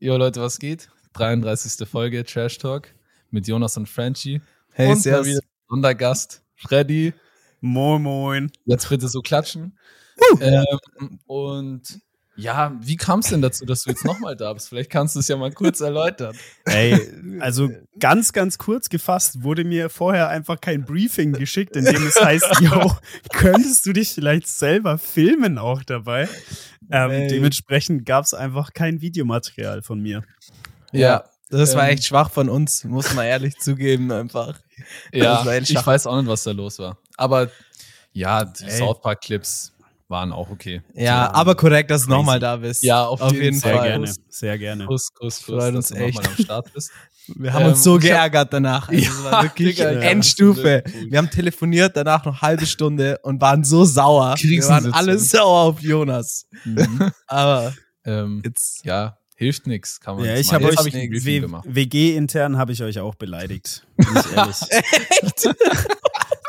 Jo Leute, was geht? 33. Folge Trash Talk mit Jonas und Frenchie. Hey, und servus. wieder Sondergast Freddy. Moin, moin. Jetzt bitte so klatschen. Ähm, und ja, wie kam es denn dazu, dass du jetzt nochmal da bist? Vielleicht kannst du es ja mal kurz erläutern. Ey, also ganz, ganz kurz gefasst wurde mir vorher einfach kein Briefing geschickt, in dem es heißt, yo, könntest du dich vielleicht selber filmen auch dabei? Ähm, dementsprechend gab es einfach kein Videomaterial von mir. Ja, das war ähm, echt schwach von uns, muss man ehrlich zugeben einfach. Ja, ich weiß auch nicht, was da los war. Aber ja, die Ey. South Park Clips waren auch okay. Ja, aber korrekt, dass du nochmal da bist. Ja, auf jeden Sehr Fall. gerne, sehr gerne. Kuss, Kuss, Kuss, Freut uns dass du nochmal echt. am Start bist. Wir haben Ähm, uns so geärgert danach. Also, es war wirklich Digga, ja. Endstufe. absolut. Wir haben telefoniert, danach noch halbe Stunde und waren so sauer. Wir waren alle sauer auf Jonas. Mhm. Aber Ähm, jetzt. ja, hilft nichts, kann man Ja, nicht ich habe euch hab ich ein Briefing W- gemacht. WG-intern habe ich euch auch beleidigt. Bin ich ehrlich.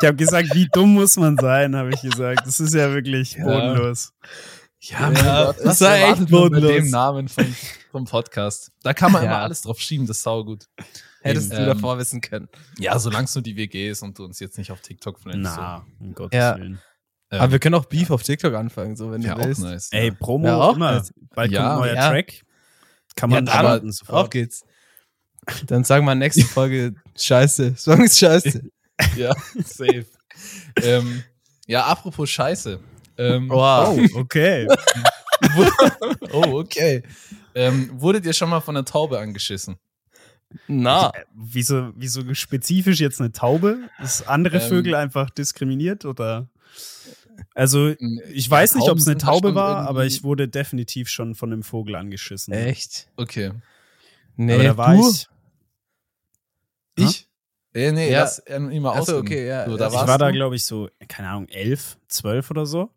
Ich habe gesagt, wie dumm muss man sein, habe ich gesagt. Das ist ja wirklich Ja. bodenlos. Ja, Ja, Gott, das was war echt bodenlos. Mit dem Namen vom, vom Podcast. Da kann man Ja. immer alles drauf schieben, das ist saugut. Hättest Ähm, du davor wissen können. Ja, solange es nur die WG ist und du uns jetzt nicht auf TikTok flänzt. Na, um Gottes Ja. Willen. So. Ähm, Aber wir können auch Beef auf TikTok anfangen, so wenn ja, du auch willst. nice. Ey. Promo Ja, auch immer. nice. Bald Ja. kommt ein neuer Ja. Track. Kann man Ja, dann- starten Auf sofort. geht's. Dann sagen wir nächste Folge Scheiße. Song ist Scheiße. ja, safe. ähm, ja, apropos Scheiße. Ähm, Wow. Oh, okay. Oh, okay. ähm, wurdet ihr schon mal von einer Taube angeschissen? Na. Äh, Wieso, wieso spezifisch jetzt eine Taube? Ist andere Ähm, Vögel einfach diskriminiert oder? Also, ich Ja, weiß nicht, ob es eine Taube war, irgendwie- aber ich wurde definitiv schon von einem Vogel angeschissen. Echt? Okay. Nee, aber da war du? ich. Ich? Äh, nee, Ja. ihn immer ausreden. okay, ja. So, da ich Ich war da, du. glaube ich, so, keine Ahnung, elf, zwölf oder so.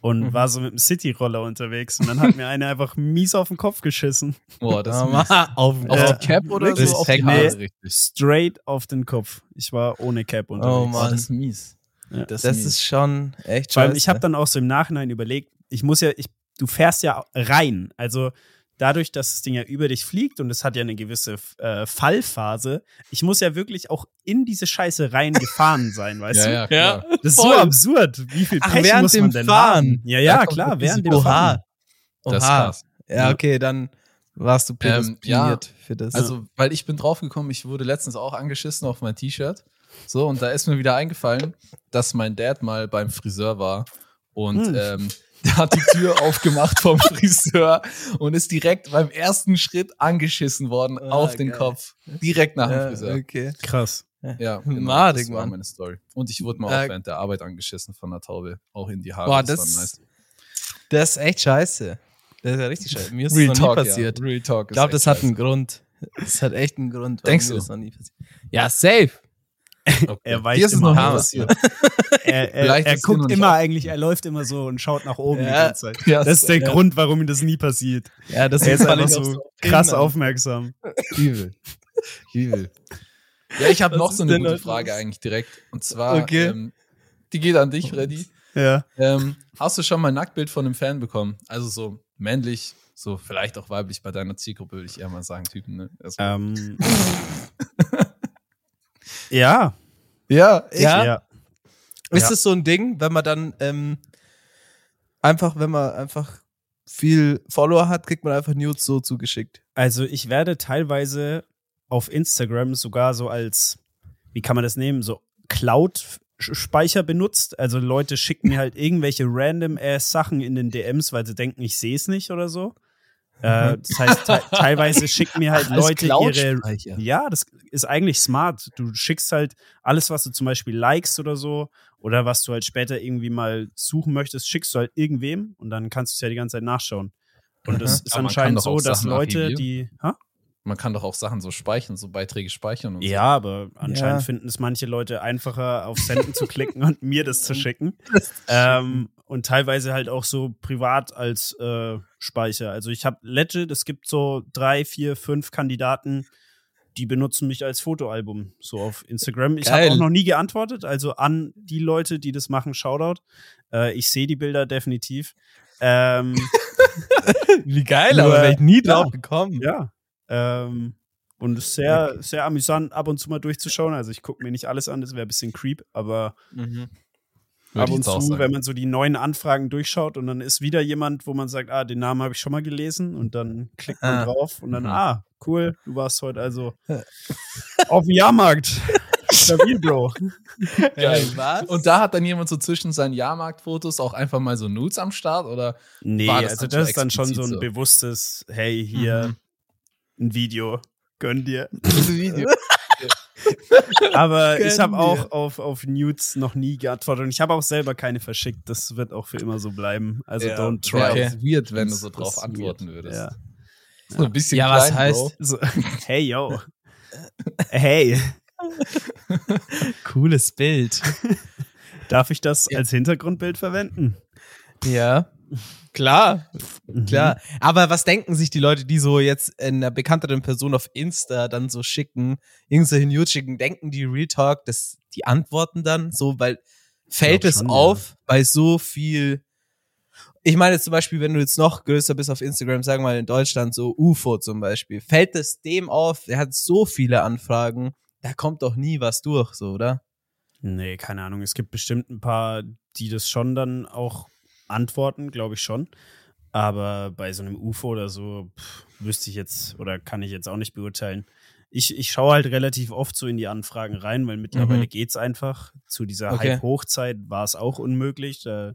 Und Mhm. war so mit dem City-Roller unterwegs. Und dann hat mir einer einfach mies auf den Kopf geschissen. Boah, das ist Ah, auf, Auf Ja. die Cap oder so? Auf die Nee. richtig. Straight auf den Kopf. Ich war ohne Cap unterwegs. Oh Mann. das ist mies. Ja. Das, das mies. ist schon echt Vor allem, scheiße. ich habe dann auch so im Nachhinein überlegt, ich muss ja, ich, du fährst ja rein. Also dadurch, dass das Ding ja über dich fliegt und es hat ja eine gewisse äh, Fallphase, ich muss ja wirklich auch in diese Scheiße reingefahren sein, weißt ja, du? ja, klar. Das ist Voll. so absurd. Wie viel Ach, Pech während muss man dem denn Fahren? haben? Ja, ja, klar, während dem Risiko. Fahren. Oha. Das Oha. krass. Ja, okay, dann warst du Ähm, prädestiniert für das. Also, weil ich bin draufgekommen, ich wurde letztens auch angeschissen auf mein T-Shirt. So, und da ist mir wieder eingefallen, dass mein Dad mal beim Friseur war und Hm. ähm, der hat die Tür aufgemacht vom Friseur und ist direkt beim ersten Schritt angeschissen worden Ah, auf den geil. Kopf. Direkt nach dem ja, Friseur. okay. Krass. Ja, genau, Madig, das war Mann. meine Story. Und ich wurde mal Äh, auch während der Arbeit angeschissen von einer Taube. Auch in die Haare. Boah, war das, nice. das ist echt scheiße. Das ist ja richtig scheiße. Mir ist Real das noch nie Talk, passiert. Ja. Real Talk Ich glaube, das hat einen scheiße. Grund. Das hat echt einen Grund. Denkst du? Das noch nie passiert. Ja, safe. Okay. Er ist es immer noch passiert. Er, er, er guckt immer eigentlich, er läuft immer so und schaut nach oben die Ja. ganze Zeit. Ja, Das ist der ja. Grund, warum ihm das nie passiert. Ja, das Er ist weil einfach auch so krass aufmerksam. Übel. Übel. Ja, ich habe Was noch so eine gute Frage los? eigentlich direkt. Und zwar, Okay. ähm, die geht an dich, Freddy. Ja. Ähm, hast du schon mal ein Nacktbild von einem Fan bekommen? Also so männlich, so vielleicht auch weiblich bei deiner Zielgruppe, würde ich eher mal sagen, Typen. Ne? Also, Ähm, ja. ja, echt? Ja? ja. Ist Ja. es so ein Ding, wenn man dann ähm, einfach, wenn man einfach viel Follower hat, kriegt man einfach Nudes so zugeschickt? Also ich werde teilweise auf Instagram sogar so als, wie kann man das nehmen, so Cloud-Speicher benutzt. Also Leute schicken mir halt irgendwelche random ass Sachen in den DMs, weil sie denken, ich sehe es nicht oder so. Äh, das heißt, te teilweise schicken mir halt Ach, Leute ihre. Ja, das ist eigentlich smart. Du schickst halt alles, was du zum Beispiel likest oder so, oder was du halt später irgendwie mal suchen möchtest, schickst du halt irgendwem und dann kannst du es ja die ganze Zeit nachschauen. Und es Mhm. ist kann anscheinend so, dass Sachen Leute, die. Ha? Man kann doch auch Sachen so speichern, so Beiträge speichern und Ja, aber anscheinend Ja. finden es manche Leute einfacher, auf Senden zu klicken und mir das zu schicken. Ähm, und teilweise halt auch so privat als äh, Speicher. Also ich habe legit, es gibt so drei, vier, fünf Kandidaten, die benutzen mich als Fotoalbum so auf Instagram. Ich habe auch noch nie geantwortet, also an die Leute, die das machen, Shoutout. Äh, ich sehe die Bilder definitiv. Ähm, Wie geil, Nur- aber wäre ich nie drauf gekommen. ja, Ähm, und ist sehr, sehr amüsant, ab und zu mal durchzuschauen. Also ich gucke mir nicht alles an, das wäre ein bisschen creep, aber Mhm. Würde ab und zu, sagen. wenn man so die neuen Anfragen durchschaut und dann ist wieder jemand, wo man sagt, ah, den Namen habe ich schon mal gelesen und dann klickt man Ah. drauf und dann, Mhm. ah, cool, du warst heute also auf dem Jahrmarkt. Stabil, Bro. Geil. was? Und da hat dann jemand so zwischen seinen Jahrmarktfotos auch einfach mal so Nudes am Start oder Nee, War das also das ist dann schon so ein so? bewusstes, hey, hier ein Video, gönn dir. Video? Aber ich habe auch auf, auf Nudes noch nie geantwortet und ich habe auch selber keine verschickt. Das wird auch für immer so bleiben. Also Ja, don't try. Okay. auch weird, wenn du Das- so das drauf ist antworten weird. würdest. Ja. So ein bisschen Ja, was klein, heißt- Bro. So, hey, yo. Hey, Cooles Bild. darf ich das als Hintergrundbild verwenden? Ja. Klar, Mhm. klar. Aber was denken sich die Leute, die so jetzt einer bekannteren Person auf Insta dann so schicken, irgendwelche News schicken, denken die Real Talk, dass die antworten dann so, weil fällt es schon, auf bei so viel. Ich meine jetzt zum Beispiel, wenn du jetzt noch größer bist auf Instagram, sagen wir mal in Deutschland, so UFO zum Beispiel, fällt es dem auf, er hat so viele Anfragen, da kommt doch nie was durch, so, oder? Nee, keine Ahnung. Es gibt bestimmt ein paar, die das schon dann auch antworten, glaube ich schon. Aber bei so einem UFO oder so pff, wüsste ich jetzt oder kann ich jetzt auch nicht beurteilen. Ich, ich schaue halt relativ oft so in die Anfragen rein, weil mittlerweile Mhm. geht's einfach. Zu dieser Okay. Hype-Hochzeit war es auch unmöglich. Da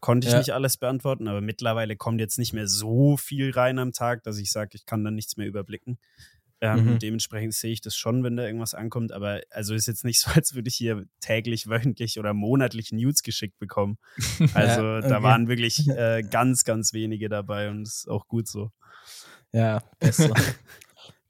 konnte ich Ja. nicht alles beantworten, aber mittlerweile kommt jetzt nicht mehr so viel rein am Tag, dass ich sage, ich kann dann nichts mehr überblicken. Ähm, Mhm. Dementsprechend sehe ich das schon, wenn da irgendwas ankommt, aber also ist jetzt nicht so, als würde ich hier täglich, wöchentlich oder monatlich News geschickt bekommen. Also Ja, da okay. waren wirklich äh, ganz, ganz wenige dabei und ist auch gut so. Ja, besser.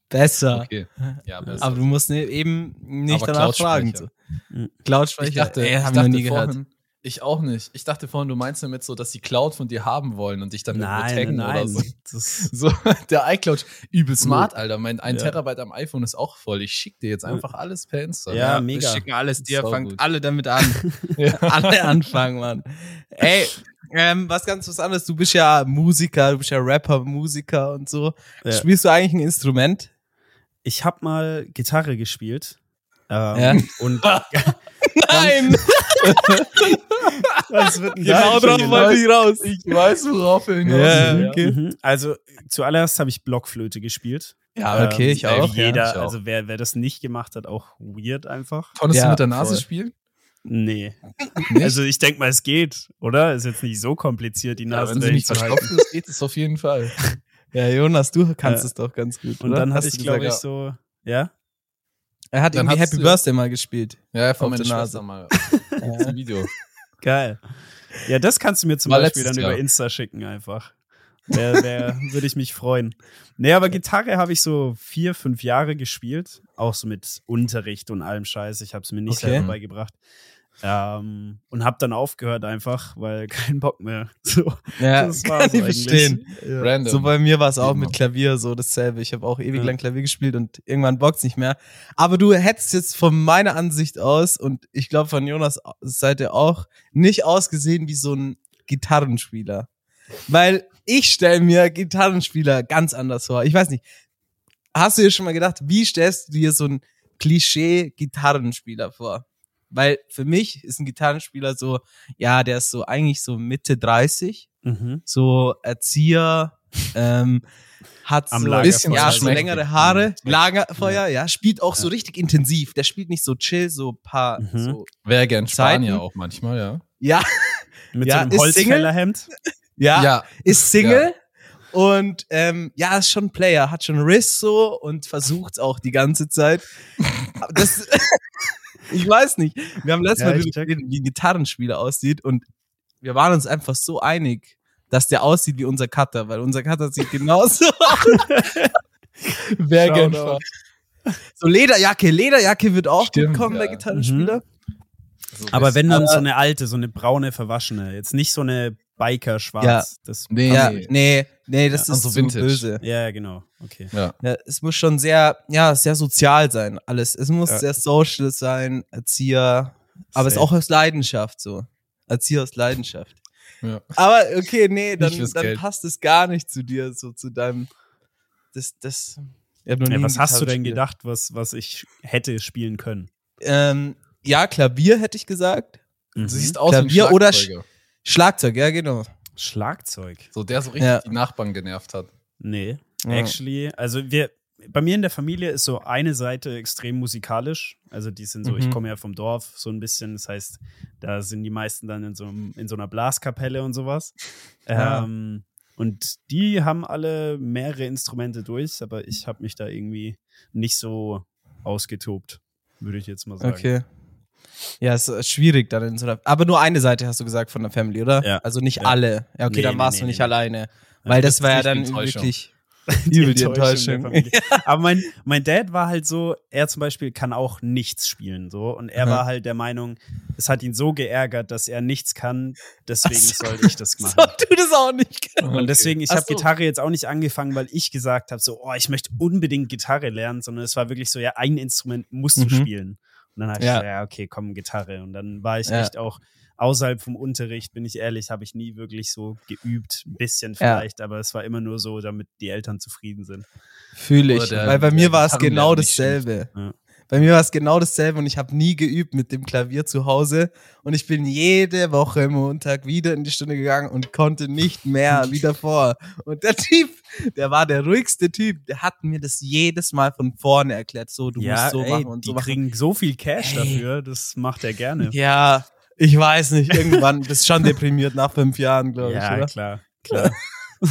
besser. Okay. Ja, besser. Aber du musst ne, eben nicht Aber danach fragen. So. Mhm. Cloud-Speicher, ich dachte, ey, ich haben wir noch dachte nie gehört. Ich auch nicht. Ich dachte vorhin, du meinst damit so, dass die Cloud von dir haben wollen und dich dann Nein, taggen nein, oder so. Das, So, der iCloud, übel smart, Alter. Mein 1 Ja. Terabyte am iPhone ist auch voll. Ich schick dir jetzt einfach alles per Insta. Ja, Wir mega. schicken alles dir, Sau fangt gut. alle damit an. alle anfangen, Mann. Ey, ähm, was ganz was anderes. Du bist ja Musiker, du bist ja Rapper, Musiker und so. Ja. Spielst du eigentlich ein Instrument? ich habe mal Gitarre gespielt. Ähm, Ja. Und Nein! was wird denn genau drauf wollte ich raus. Ich weiß, worauf er hinaus Ja, will. okay. Mhm. Also zuallererst habe ich Blockflöte gespielt. Ja, okay, ich Ähm, auch. Wie jeder, ja, ich auch. also wer, wer das nicht gemacht hat, auch weird einfach. Konntest Ja, du mit der Nase voll. spielen? Nee. Nicht? Also ich denke mal, es geht, oder? Ist jetzt nicht so kompliziert, die ja, Nase wenn sie nicht zu halten. ist, geht es auf jeden Fall. Ja, Jonas, du kannst Ja. es doch ganz gut. Und oder? dann hatte Hast ich, du glaube ich, so, ja? Er hat Dann irgendwie Happy Birthday mal gespielt. Ja, von Auf meiner Schwester mal. Das Video. Geil. Ja, das kannst du mir zum War Beispiel dann über Jahr. Insta schicken einfach. Der, der würde ich mich freuen. Nee, aber Gitarre habe ich so vier, fünf Jahre gespielt. Auch so mit Unterricht und allem Scheiß. Ich habe es mir nicht Okay. selber beigebracht. Ähm, und habe dann aufgehört einfach, weil kein Bock mehr. So, Ja, das kann ich verstehen. Ja. So bei mir war es auch Immer. mit Klavier so dasselbe. Ich habe auch ewig Ja. lang Klavier gespielt und irgendwann bockt's nicht mehr. Aber du hättest jetzt von meiner Ansicht aus und ich glaube von Jonas Seite auch nicht ausgesehen wie so ein Gitarrenspieler. Weil ich stelle mir Gitarrenspieler ganz anders vor. Ich weiß nicht. Hast du dir schon mal gedacht, wie stellst du dir so ein Klischee-Gitarrenspieler vor? Weil für mich ist ein Gitarrenspieler so, ja, der ist so eigentlich so Mitte 30 Mhm. so Erzieher, ähm, hat Am so Lagerfeuer bisschen, ja, so längere Haare, Mhm. Lagerfeuer, ja, spielt auch so Ja. richtig intensiv. Der spielt nicht so chill, so paar, Mhm. so, Wäre gern Spanier Zeiten. auch manchmal, ja. ja, Mit Ja, so einem? Holzfällerhemd. ja, ist Single und ähm, ja, ist schon ein Player, hat schon Riss so und versucht auch die ganze Zeit. Aber das, ich weiß nicht. Wir haben letztes Ja, Mal geredet, wie ein Gitarrenspieler aussieht und wir waren uns einfach so einig, dass der aussieht wie unser Cutter, weil unser Cutter sieht genauso Wer Shoutout. gern. So Lederjacke, Lederjacke wird auch Stimmt, gut kommen, der ja. Gitarrenspieler. So Aber bisschen- wenn dann Aber- so eine alte, so eine braune, verwaschene, jetzt nicht so eine Biker schwarz. Ja. Das, Nee, Ja, nee. nee, das Ja, ist also Vintage. böse. ja, genau. Okay. Ja. Ja, es muss schon sehr, ja, sehr sozial sein, alles. Es muss Ja. sehr social sein, Erzieher, aber es ist auch aus Leidenschaft so. Erzieher aus Leidenschaft. Ja. Aber okay, nee, dann, dann passt es gar nicht zu dir, so zu deinem, das, das, Ja, was hast du denn gespielt. gedacht, was, was ich hätte spielen können? Ähm, ja, Klavier hätte ich gesagt. Mhm. Du siehst aus wie ein Klavier oder. Schlagzeug, ja, genau. Schlagzeug. So, der so richtig Ja. die Nachbarn genervt hat. Nee, Ja. actually, also wir, bei mir in der Familie ist so eine Seite extrem musikalisch. Also die sind so, ich Mhm. komme ja vom Dorf so ein bisschen, das heißt, da sind die meisten dann in so, einem- in so einer Blaskapelle und sowas. Ja. Ähm, und die haben alle mehrere Instrumente durch, aber ich habe mich da irgendwie nicht so ausgetobt, würde ich jetzt mal sagen. Okay. Ja, ist äh, schwierig dann in so einer. Aber nur eine Seite hast du gesagt von der Family, oder? Ja. Also nicht Ja. alle. Ja, okay, Nee, dann warst nee, du nicht nee. alleine. Weil das das war ja ist die dann Enttäuschung. wirklich übel die Enttäuschung. der Familie. Aber mein, mein Dad war halt so, er zum Beispiel kann auch nichts spielen, so. Und er Aha. war halt der Meinung, es hat ihn so geärgert, dass er nichts kann, deswegen so. soll ich das machen. So, du das auch nicht. Und deswegen, ich habe so. Gitarre jetzt auch nicht angefangen, weil ich gesagt habe, so, oh, ich möchte unbedingt Gitarre lernen, sondern es war wirklich so, ja, ein Instrument musst du Mhm. spielen. Und dann habe ich Ja. gesagt, ja, okay, komm, Gitarre. Und dann war ich Ja. echt auch außerhalb vom Unterricht, bin ich ehrlich, habe ich nie wirklich so geübt, ein bisschen Ja. vielleicht, aber es war immer nur so, damit die Eltern zufrieden sind. Fühle Oder ich. der- Weil bei mir war es genau dasselbe. Ja. Bei mir war es genau dasselbe und ich habe nie geübt mit dem Klavier zu Hause. Und ich bin jede Woche Montag wieder in die Stunde gegangen und konnte nicht mehr wie davor. Und der Typ, der war der ruhigste Typ, der hat mir das jedes Mal von vorne erklärt. So, du musst so ey, machen und die so machen. kriegen so viel Cash Ey. dafür, das macht er gerne. Ja, ich weiß nicht, irgendwann bist schon deprimiert nach fünf Jahren, glaube ich, Ja, klar, klar.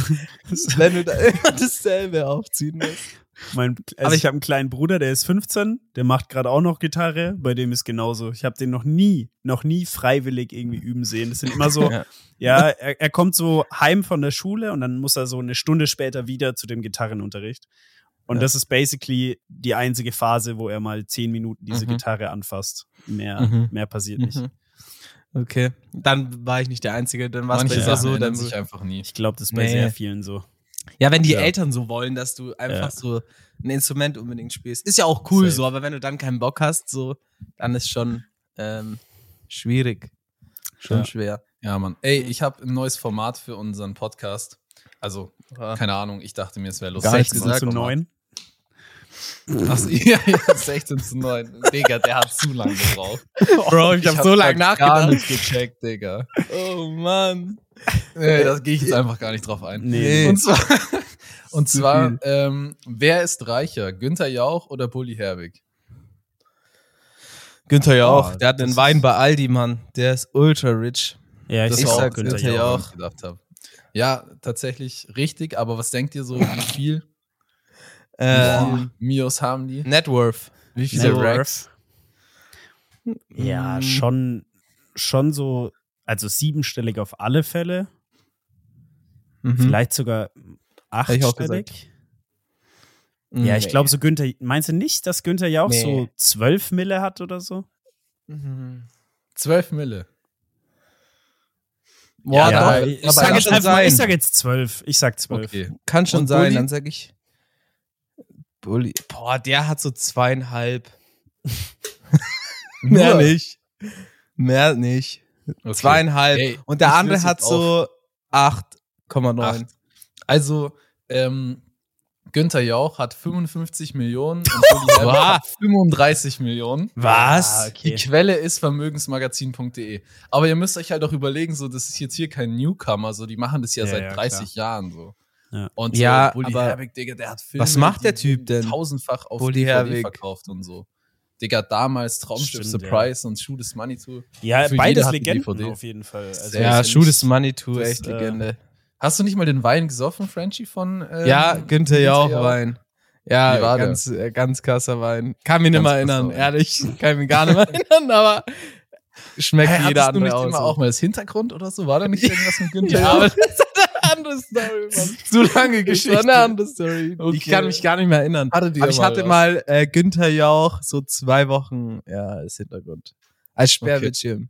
Wenn du da immer dasselbe aufziehen musst. Mein, also Aber ich habe einen kleinen Bruder, der ist 15, der macht gerade auch noch Gitarre, bei dem ist genauso. Ich habe den noch nie, noch nie freiwillig irgendwie üben sehen. Das sind immer so, Ja. ja, er, er kommt so heim von der Schule und dann muss er so eine Stunde später wieder zu dem Gitarrenunterricht. Und Ja. das ist basically die einzige Phase, wo er mal zehn Minuten diese Mhm. Gitarre anfasst. Mehr, Mhm. mehr passiert nicht. Mhm. Okay, dann war ich nicht der Einzige, dann war es bei Sachen so. Dann sich einfach nie. Ich glaube, das ist bei Nee. sehr vielen so. Ja, wenn die Ja. Eltern so wollen, dass du einfach Ja. so ein Instrument unbedingt spielst. Ist ja auch cool Safe. so, aber wenn du dann keinen Bock hast, so, dann ist schon ähm, schwierig. Schon Ja. schwer. Ja, Mann. Ey, ich habe ein neues Format für unseren Podcast. Also, keine Ahnung, ich dachte mir, es wäre lustig. Gar nichts 16 gesagt, zu 9. Achso, ja, ja, 16 zu 9. Digga, der hat zu lange gebraucht. Bro, ich, hab so lange Gar nachgedacht. nicht gecheckt, Digga. Oh Mann. Nee, da gehe ich jetzt einfach gar nicht drauf ein. Nee. Und zwar, und zwar ähm, wer ist reicher? Günther Jauch oder Bully Herbig? Günther Jauch, Ah, der hat das einen Wein bei Aldi, Mann. Der ist ultra rich. Ja, Das Ich war auch sag Günther Günther Jauch, gedacht habe. Ja, tatsächlich richtig, aber was denkt ihr so, wie viel, Äh, viel Mios haben die? Networth. Wie viele Net Racks? Ja, Mm. schon, schon so, also siebenstellig auf alle Fälle. Mhm. Vielleicht sogar ich auch achtstellig. Mhm. Ja, ich glaube so Günther, meinst du nicht, dass Günther Jauch Nee. so zwölf Mille hat oder so? Mhm. 12 Mille. Boah, Ja, doch. ich, aber sag kann jetzt einfach ich sag jetzt zwölf. Ich sag zwölf. Okay. Kann schon Und sein, Bulli? dann sag ich. Bulli. Boah, der hat so zweieinhalb. Mehr nicht. Mehr nicht. Okay. Zweieinhalb. Ey, Und der andere hat so 8,9. Acht. Also, ähm, Günther Jauch hat 55 Millionen und hat 35 Millionen. Was? Ah, okay. Die Quelle ist vermögensmagazin.de. Aber ihr müsst euch halt auch überlegen, so, das ist jetzt hier kein Newcomer, so, die machen das ja, Ja, seit ja, 30 Jahren so. Ja. Und Ja, äh, Bully aber Herbig, Digga, der hat Filme, was macht der Typ denn? Tausendfach auf Bully DVD Herbig. verkauft und so. Digga, damals Traumschiff Stimmt, Surprise und Shoot is Money Too. Ja, Für beides Legenden auf jeden Fall. Also Ja, Shoot is Money Too, das, echt äh, Legende. Hast du nicht mal den Wein gesoffen, Frenchie, von ähm, ja, Günther Jauch Wein. Ja, war der? ganz, äh, ganz krasser Wein. Kann mich nicht Ganz mehr erinnern, Wein. ehrlich. Kann mich gar nicht mehr erinnern, aber schmeckt Hä, jeder hattest du andere nicht aus. immer auch mal das Hintergrund oder so? War da nicht irgendwas mit Günther Ja, aber das andere Story, Mann. Zu lange Das Geschichte. war eine andere Story. Okay. Ich kann mich gar nicht mehr erinnern. Hattet Aber ich mal hatte was? mal äh, Günther Jauch so zwei Wochen, ja, als Hintergrund. Als Sperrbildschirm.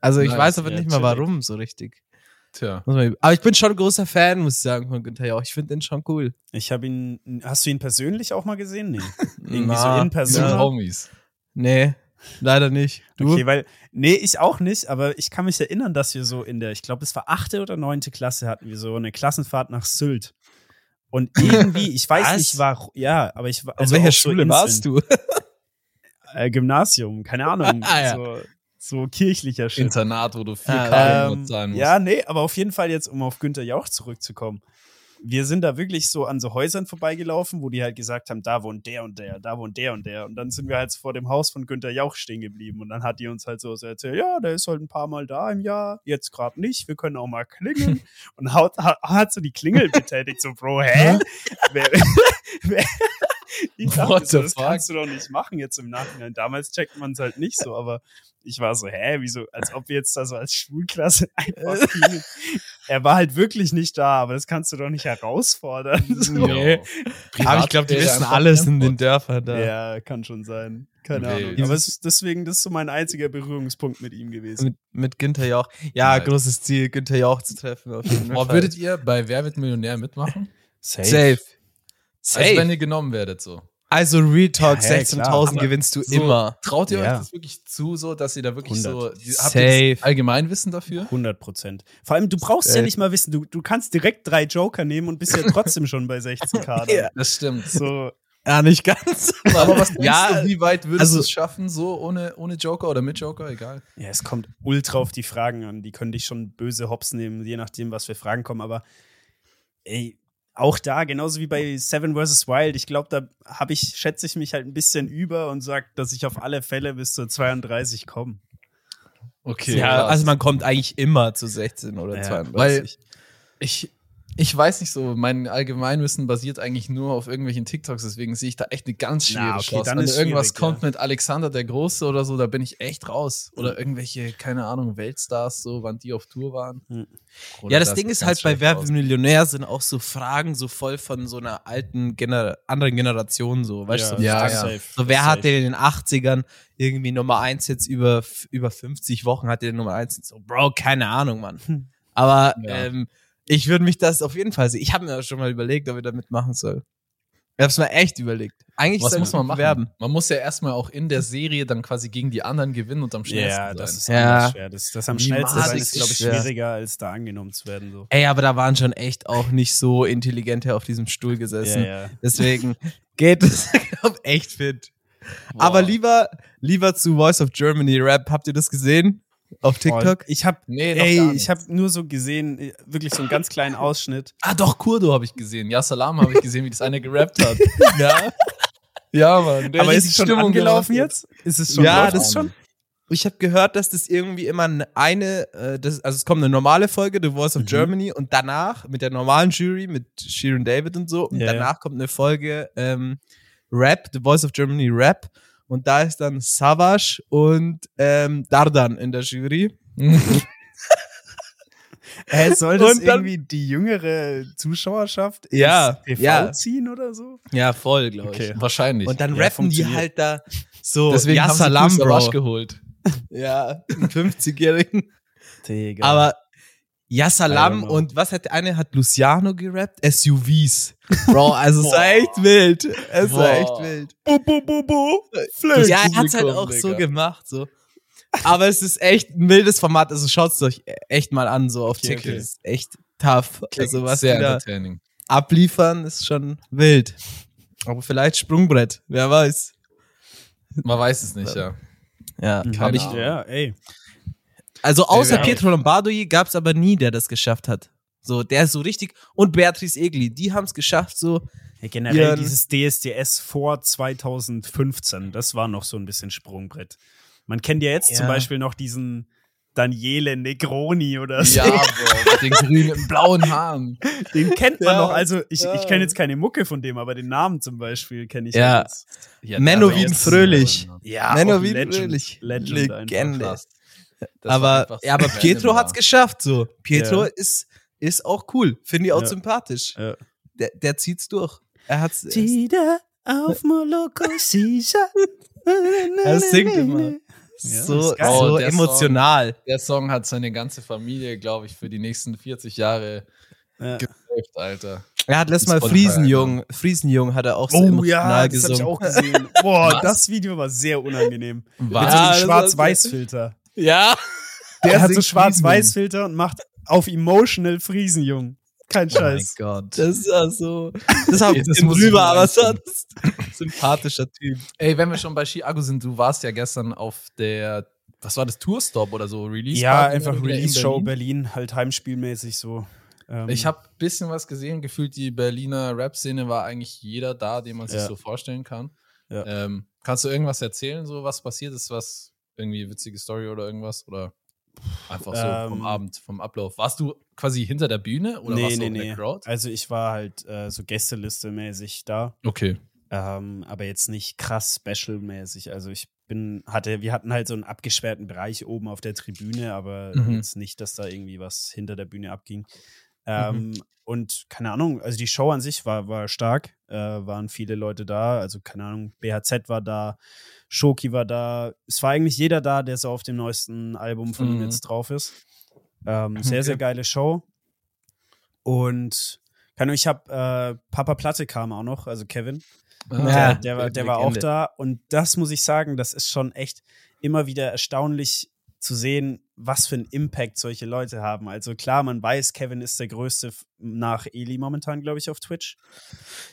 Also ich Nice, weiß aber ja, nicht mehr chillig. warum so richtig. Tja. Aber ich bin schon ein großer Fan, muss ich sagen, von Günther Jauch. Ich finde den schon cool. Ich habe ihn, hast du ihn persönlich auch mal gesehen? Nee. Irgendwie Na, so in Person. sind Homies. Nee, leider nicht. Du? Okay, weil, nee, ich auch nicht, aber ich kann mich erinnern, dass wir so in der, ich glaube, es war achte oder neunte Klasse, hatten wir so eine Klassenfahrt nach Sylt. Und irgendwie, ich weiß Was? nicht, war, ja, aber ich war, also welcher auch so Schule warst du? Äh, Gymnasium, keine Ahnung, Ah, ja. so, so kirchlicher Shit. Internat, wo du Karten Ähm, zahlen musst. ja, nee, aber auf jeden Fall jetzt, um auf Günther Jauch zurückzukommen. Wir sind da wirklich so an so Häusern vorbeigelaufen, wo die halt gesagt haben, da wohnt der und der, da wohnt der und der. Und dann sind wir halt vor dem Haus von Günther Jauch stehen geblieben. Und dann hat die uns halt so erzählt, ja, der ist halt ein paar Mal da im Jahr, jetzt gerade nicht, wir können auch mal klingeln. und hat, hat so die Klingel betätigt, so, Bro, hä? wer, wer, ich dachte so, das fuck? kannst du doch nicht machen jetzt im Nachhinein. Damals checkt man es halt nicht so, aber ich war so, hä, wieso, als ob wir jetzt da so als Schulklasse einfach. Er war halt wirklich nicht da, aber das kannst du doch nicht herausfordern. So. Nee. Aber ich glaube, die wissen alles in den Dörfern da. Ja, kann schon sein. Keine Nee. Ahnung. Aber es ist deswegen, das ist so mein einziger Berührungspunkt mit ihm gewesen. Mit, mit Günther Jauch. Ja, Nice. großes Ziel, Günther Jauch zu treffen. Auf jeden Fall. würdet ihr bei Wer wird Millionär mitmachen? Safe. Safe. Also wenn ihr genommen werdet so. Also Real Talk, Ja, ja, 16.000 klar. gewinnst du so immer. Traut ihr Ja. euch das wirklich zu, so dass ihr da wirklich 100. so habt Safe. Allgemeinwissen dafür? 100 Prozent. Vor allem, du brauchst ja Safe. nicht mal wissen, du, du kannst direkt drei Joker nehmen und bist ja trotzdem schon bei 16k. dann. Ja. Das stimmt. So, Ja, nicht ganz. Aber was denkst Ja, du, wie weit würdest also- du es schaffen, so ohne, ohne Joker oder mit Joker, egal? ja, es kommt ultra auf die Fragen an. Die können dich schon böse Hops nehmen, je nachdem, was für Fragen kommen. Aber ey, auch da, genauso wie bei Seven vs. Wild, ich glaube, da habe ich, schätze ich mich halt ein bisschen über und sage, dass ich auf alle Fälle bis zur 32 komme. Okay. ja, also man kommt eigentlich immer zu 16 oder Ja, 32. weil ich, ich weiß nicht so, mein Allgemeinwissen basiert eigentlich nur auf irgendwelchen TikToks, deswegen sehe ich da echt eine ganz schwere Na, okay, Chance. dann Wenn ist irgendwas kommt ja. mit Alexander der Große oder so, da bin ich echt raus. Oder irgendwelche, keine Ahnung, Weltstars, so, wann die auf Tour waren. Hm. Oder ja, das da Ding ist halt bei Wer Millionär sind auch so Fragen so voll von so einer alten, Gener anderen Generation so, weißt du? Ja, so, ja. safe. So, wer Safe. hatte in den 80ern irgendwie Nummer 1 jetzt über, über 50 Wochen hatte der Nummer 1? So, Bro, keine Ahnung, Mann. Hm. Aber Ja. ähm, ich würde mich das auf jeden Fall sehen. Ich habe mir auch schon mal überlegt, ob ich da mitmachen soll. Ich hab's mir echt überlegt. Eigentlich Was soll muss man machen? bewerben. Man muss ja erstmal auch in der Serie dann quasi gegen die anderen gewinnen und am schnellsten Ja, sein. das ist Ja. anders schwer. Das, das am schnellsten sein ist, glaube ich, schwer. schwieriger, als da angenommen zu werden. So. Ey, aber da waren schon echt auch nicht so intelligente auf diesem Stuhl gesessen. Ja, ja. Deswegen geht es, echt fit. Boah. Aber lieber, lieber zu Voice of Germany Rap. Habt ihr das gesehen? Auf TikTok? Ich habe Nee, Ey, nicht. ich habe nur so gesehen, äh, wirklich so einen ganz kleinen Ausschnitt. Ah, doch, Kurdo habe ich gesehen. Ja, Salam habe ich gesehen, wie das einer gerappt hat. ja. Ja, Mann. der Aber ist es schon Stimmung angelaufen jetzt? Ist es schon? Ja, das es schon. Ich habe gehört, dass das irgendwie immer eine, äh, das, also es kommt eine normale Folge, The Voice of Mhm. Germany, und danach mit der normalen Jury, mit Shirin David und so, und Ja, ja. danach kommt eine Folge ähm, Rap, The Voice of Germany Rap, und da ist dann Savage und ähm, Dardan in der Jury. Äh, soll das dann- irgendwie die jüngere Zuschauerschaft Ja, ins TV ja. ziehen oder so? Ja, voll, glaube ich. Okay. Wahrscheinlich. Und dann Ja, rappen die halt da so, Deswegen ja, haben Salam, sie Kool Savas Bro. geholt. Ja, einen 50-Jährigen. Digga. Aber ja, Salam und was hat der eine? Hat Luciano gerappt? SUVs. Bro, also es war echt wild. Es war echt wild. bu, bu, bu, bu. Ja, er hat's halt Publikum, auch so Digga. gemacht, so. Aber es ist echt ein wildes Format, also schaut's euch echt mal an, so auf Okay, TikTok. okay. Ist echt tough. Klingt also was sehr da entertaining. abliefern, ist schon wild. Aber vielleicht Sprungbrett, wer weiß. Man weiß es nicht, ja. Ja, Keine hab ich. Ja, ey. Also außer wer- Pietro Lombardi gab's aber nie, der das geschafft hat. So, der ist so richtig. Und Beatrice Egli, die haben's geschafft, so. Ja, generell dieses DSDS vor 2015, das war noch so ein bisschen Sprungbrett. Man kennt ja jetzt Ja. zum Beispiel noch diesen Daniele Negroni oder so. Ja, Bro, mit den grünen, blauen Haaren. Den kennt man Ja, noch. Also ich, ja. ich kenne jetzt keine Mucke von dem, aber den Namen zum Beispiel kenne ich Ja. jetzt. Ja, Menowin Fröhlich. Ja, Menowin. Fröhlich. Legend einfach. Legende. Krass. Das war aber, ja, aber Pietro hat's geschafft, so. Pietro Ja. ist, ist auch cool. Finde ich auch Ja. sympathisch. Ja. Der, der zieht's durch. Er hat's. Tida auf Moloko. Er singt immer. Ja, so so Oh, der emotional. Der Song hat seine ganze Familie, glaube ich, für die nächsten 40 Jahre Ja. gesaved, Alter. Er hat letztes Mal Friesenjung, Friesenjung hat er auch so Oh emotional ja, das habe ich gesungen. auch gesehen. Boah, Was? das Video war sehr unangenehm. Mit Was? so einem das war- Schwarz-Weiß-Filter. Ja. Der hat so Schwarz-Weiß-Filter und macht auf emotional Friesenjung. Kein Oh mein Scheiß. Gott. Das ist ja so. Das ist auch ein bisschen drüber, aber sonst sympathischer Typ. Ey, wenn wir schon bei Chiago sind, du warst ja gestern auf der, was war das, Tourstop oder so, Release? Ja, Party einfach Release-Show Berlin? Berlin, halt heimspielmäßig so. Ähm, Ich habe ein bisschen was gesehen, gefühlt die Berliner Rap-Szene war eigentlich jeder da, den man sich Ja. so vorstellen kann. Ja. Ähm, kannst du irgendwas erzählen, so was passiert ist, was irgendwie witzige Story oder irgendwas? Oder einfach so vom Ähm, Abend, vom Ablauf? Warst du quasi hinter der Bühne oder nee, warst du nee, in nee. der Crowd? Also ich war halt äh, so Gästeliste-mäßig da, Okay. ähm, aber jetzt nicht krass Special-mäßig. Also ich bin, hatte, wir hatten halt so einen abgesperrten Bereich oben auf der Tribüne, aber Mhm. jetzt nicht, dass da irgendwie was hinter der Bühne abging. Ähm, Und keine Ahnung, also die Show an sich war, war stark, äh, waren viele Leute da, also keine Ahnung, BHZ war da, Shoki war da, es war eigentlich jeder da, der so auf dem neuesten Album von ihm Mhm. jetzt drauf ist. Ähm, sehr, sehr geile Show. Und keine Ahnung, ich habe äh, Papa Platte kam auch noch, also Kevin. Ah. Der, der, war, der war auch da. Und das muss ich sagen, das ist schon echt immer wieder erstaunlich zu sehen, was für einen Impact solche Leute haben. Also klar, man weiß, Kevin ist der größte nach Eli momentan, glaube ich, auf Twitch.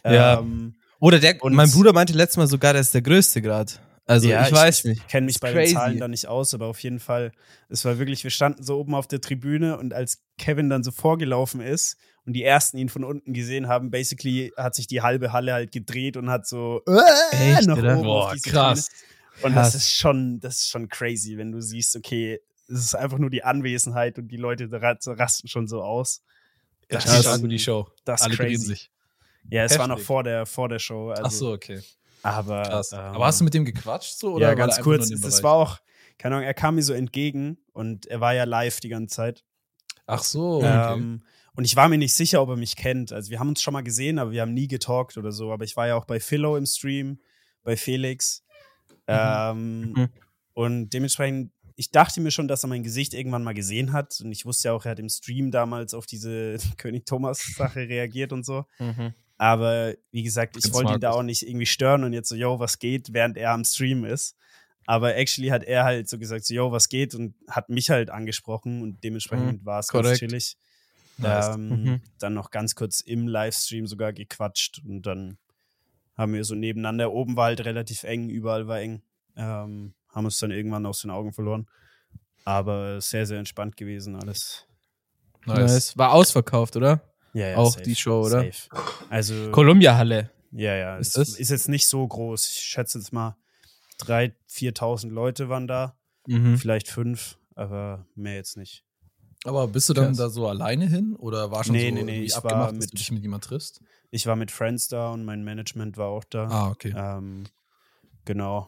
Ja. Ähm, Oder der, Und- mein Bruder meinte letztes Mal sogar, der ist der Größte gerade. Also Ja, ich weiß nicht. kenne mich bei crazy. den Zahlen da nicht aus, aber auf jeden Fall, es war wirklich, wir standen so oben auf der Tribüne und als Kevin dann so vorgelaufen ist und die ersten ihn von unten gesehen haben, basically hat sich die halbe Halle halt gedreht und hat so äh, Echt, nach oben Boah, krass. Tribüne. Und das ist schon, das ist schon crazy, wenn du siehst, okay, es ist einfach nur die Anwesenheit und die Leute ra- rasten schon so aus. Das Das ist schon- die Show. Das ist Alle crazy. sich. Ja, es war noch Heftig. vor der, vor der Show. Also, Ach so, okay. Aber, Krass. ähm, Aber hast du mit dem gequatscht so? Oder ja, ganz kurz. Das war auch, keine Ahnung, er kam mir so entgegen und er war ja live die ganze Zeit. Ach so, okay. Ähm, und ich war mir nicht sicher, ob er mich kennt. Also wir haben uns schon mal gesehen, aber wir haben nie getalkt oder so. Aber ich war ja auch bei Philo im Stream, bei Felix. Ähm, Mhm. Und dementsprechend, ich dachte mir schon, dass er mein Gesicht irgendwann mal gesehen hat. Und ich wusste ja auch, er hat im Stream damals auf diese König Thomas-Sache reagiert und so. Mhm. Aber wie gesagt, ich wollte ihn da auch nicht irgendwie stören und jetzt so, yo, was geht, während er am Stream ist. Aber actually hat er halt so gesagt, so, yo, was geht und hat mich halt angesprochen und dementsprechend war es ganz chillig. Nice. Ähm, Mhm. Dann noch ganz kurz im Livestream sogar gequatscht und dann haben wir so nebeneinander, oben war halt relativ eng, überall war eng, ähm, haben uns dann irgendwann aus den Augen verloren. Aber sehr, sehr entspannt gewesen alles. nice. Nice. War ausverkauft, oder? Ja, ja, Auch safe, die Show, oder? Safe. Also Columbia Halle. Ja, ja. Ist das? ist jetzt nicht so groß. Ich schätze jetzt mal 3.000, 4.000 Leute waren da. Mhm. Vielleicht fünf, aber mehr jetzt nicht. Aber bist du dann Krass. da so alleine hin oder war schon Nee, so nee, nee, ich war abgemacht, dass mit- du dich mit jemand triffst? Ich war mit Friends da und mein Management war auch da. Ah, okay. Ähm, genau.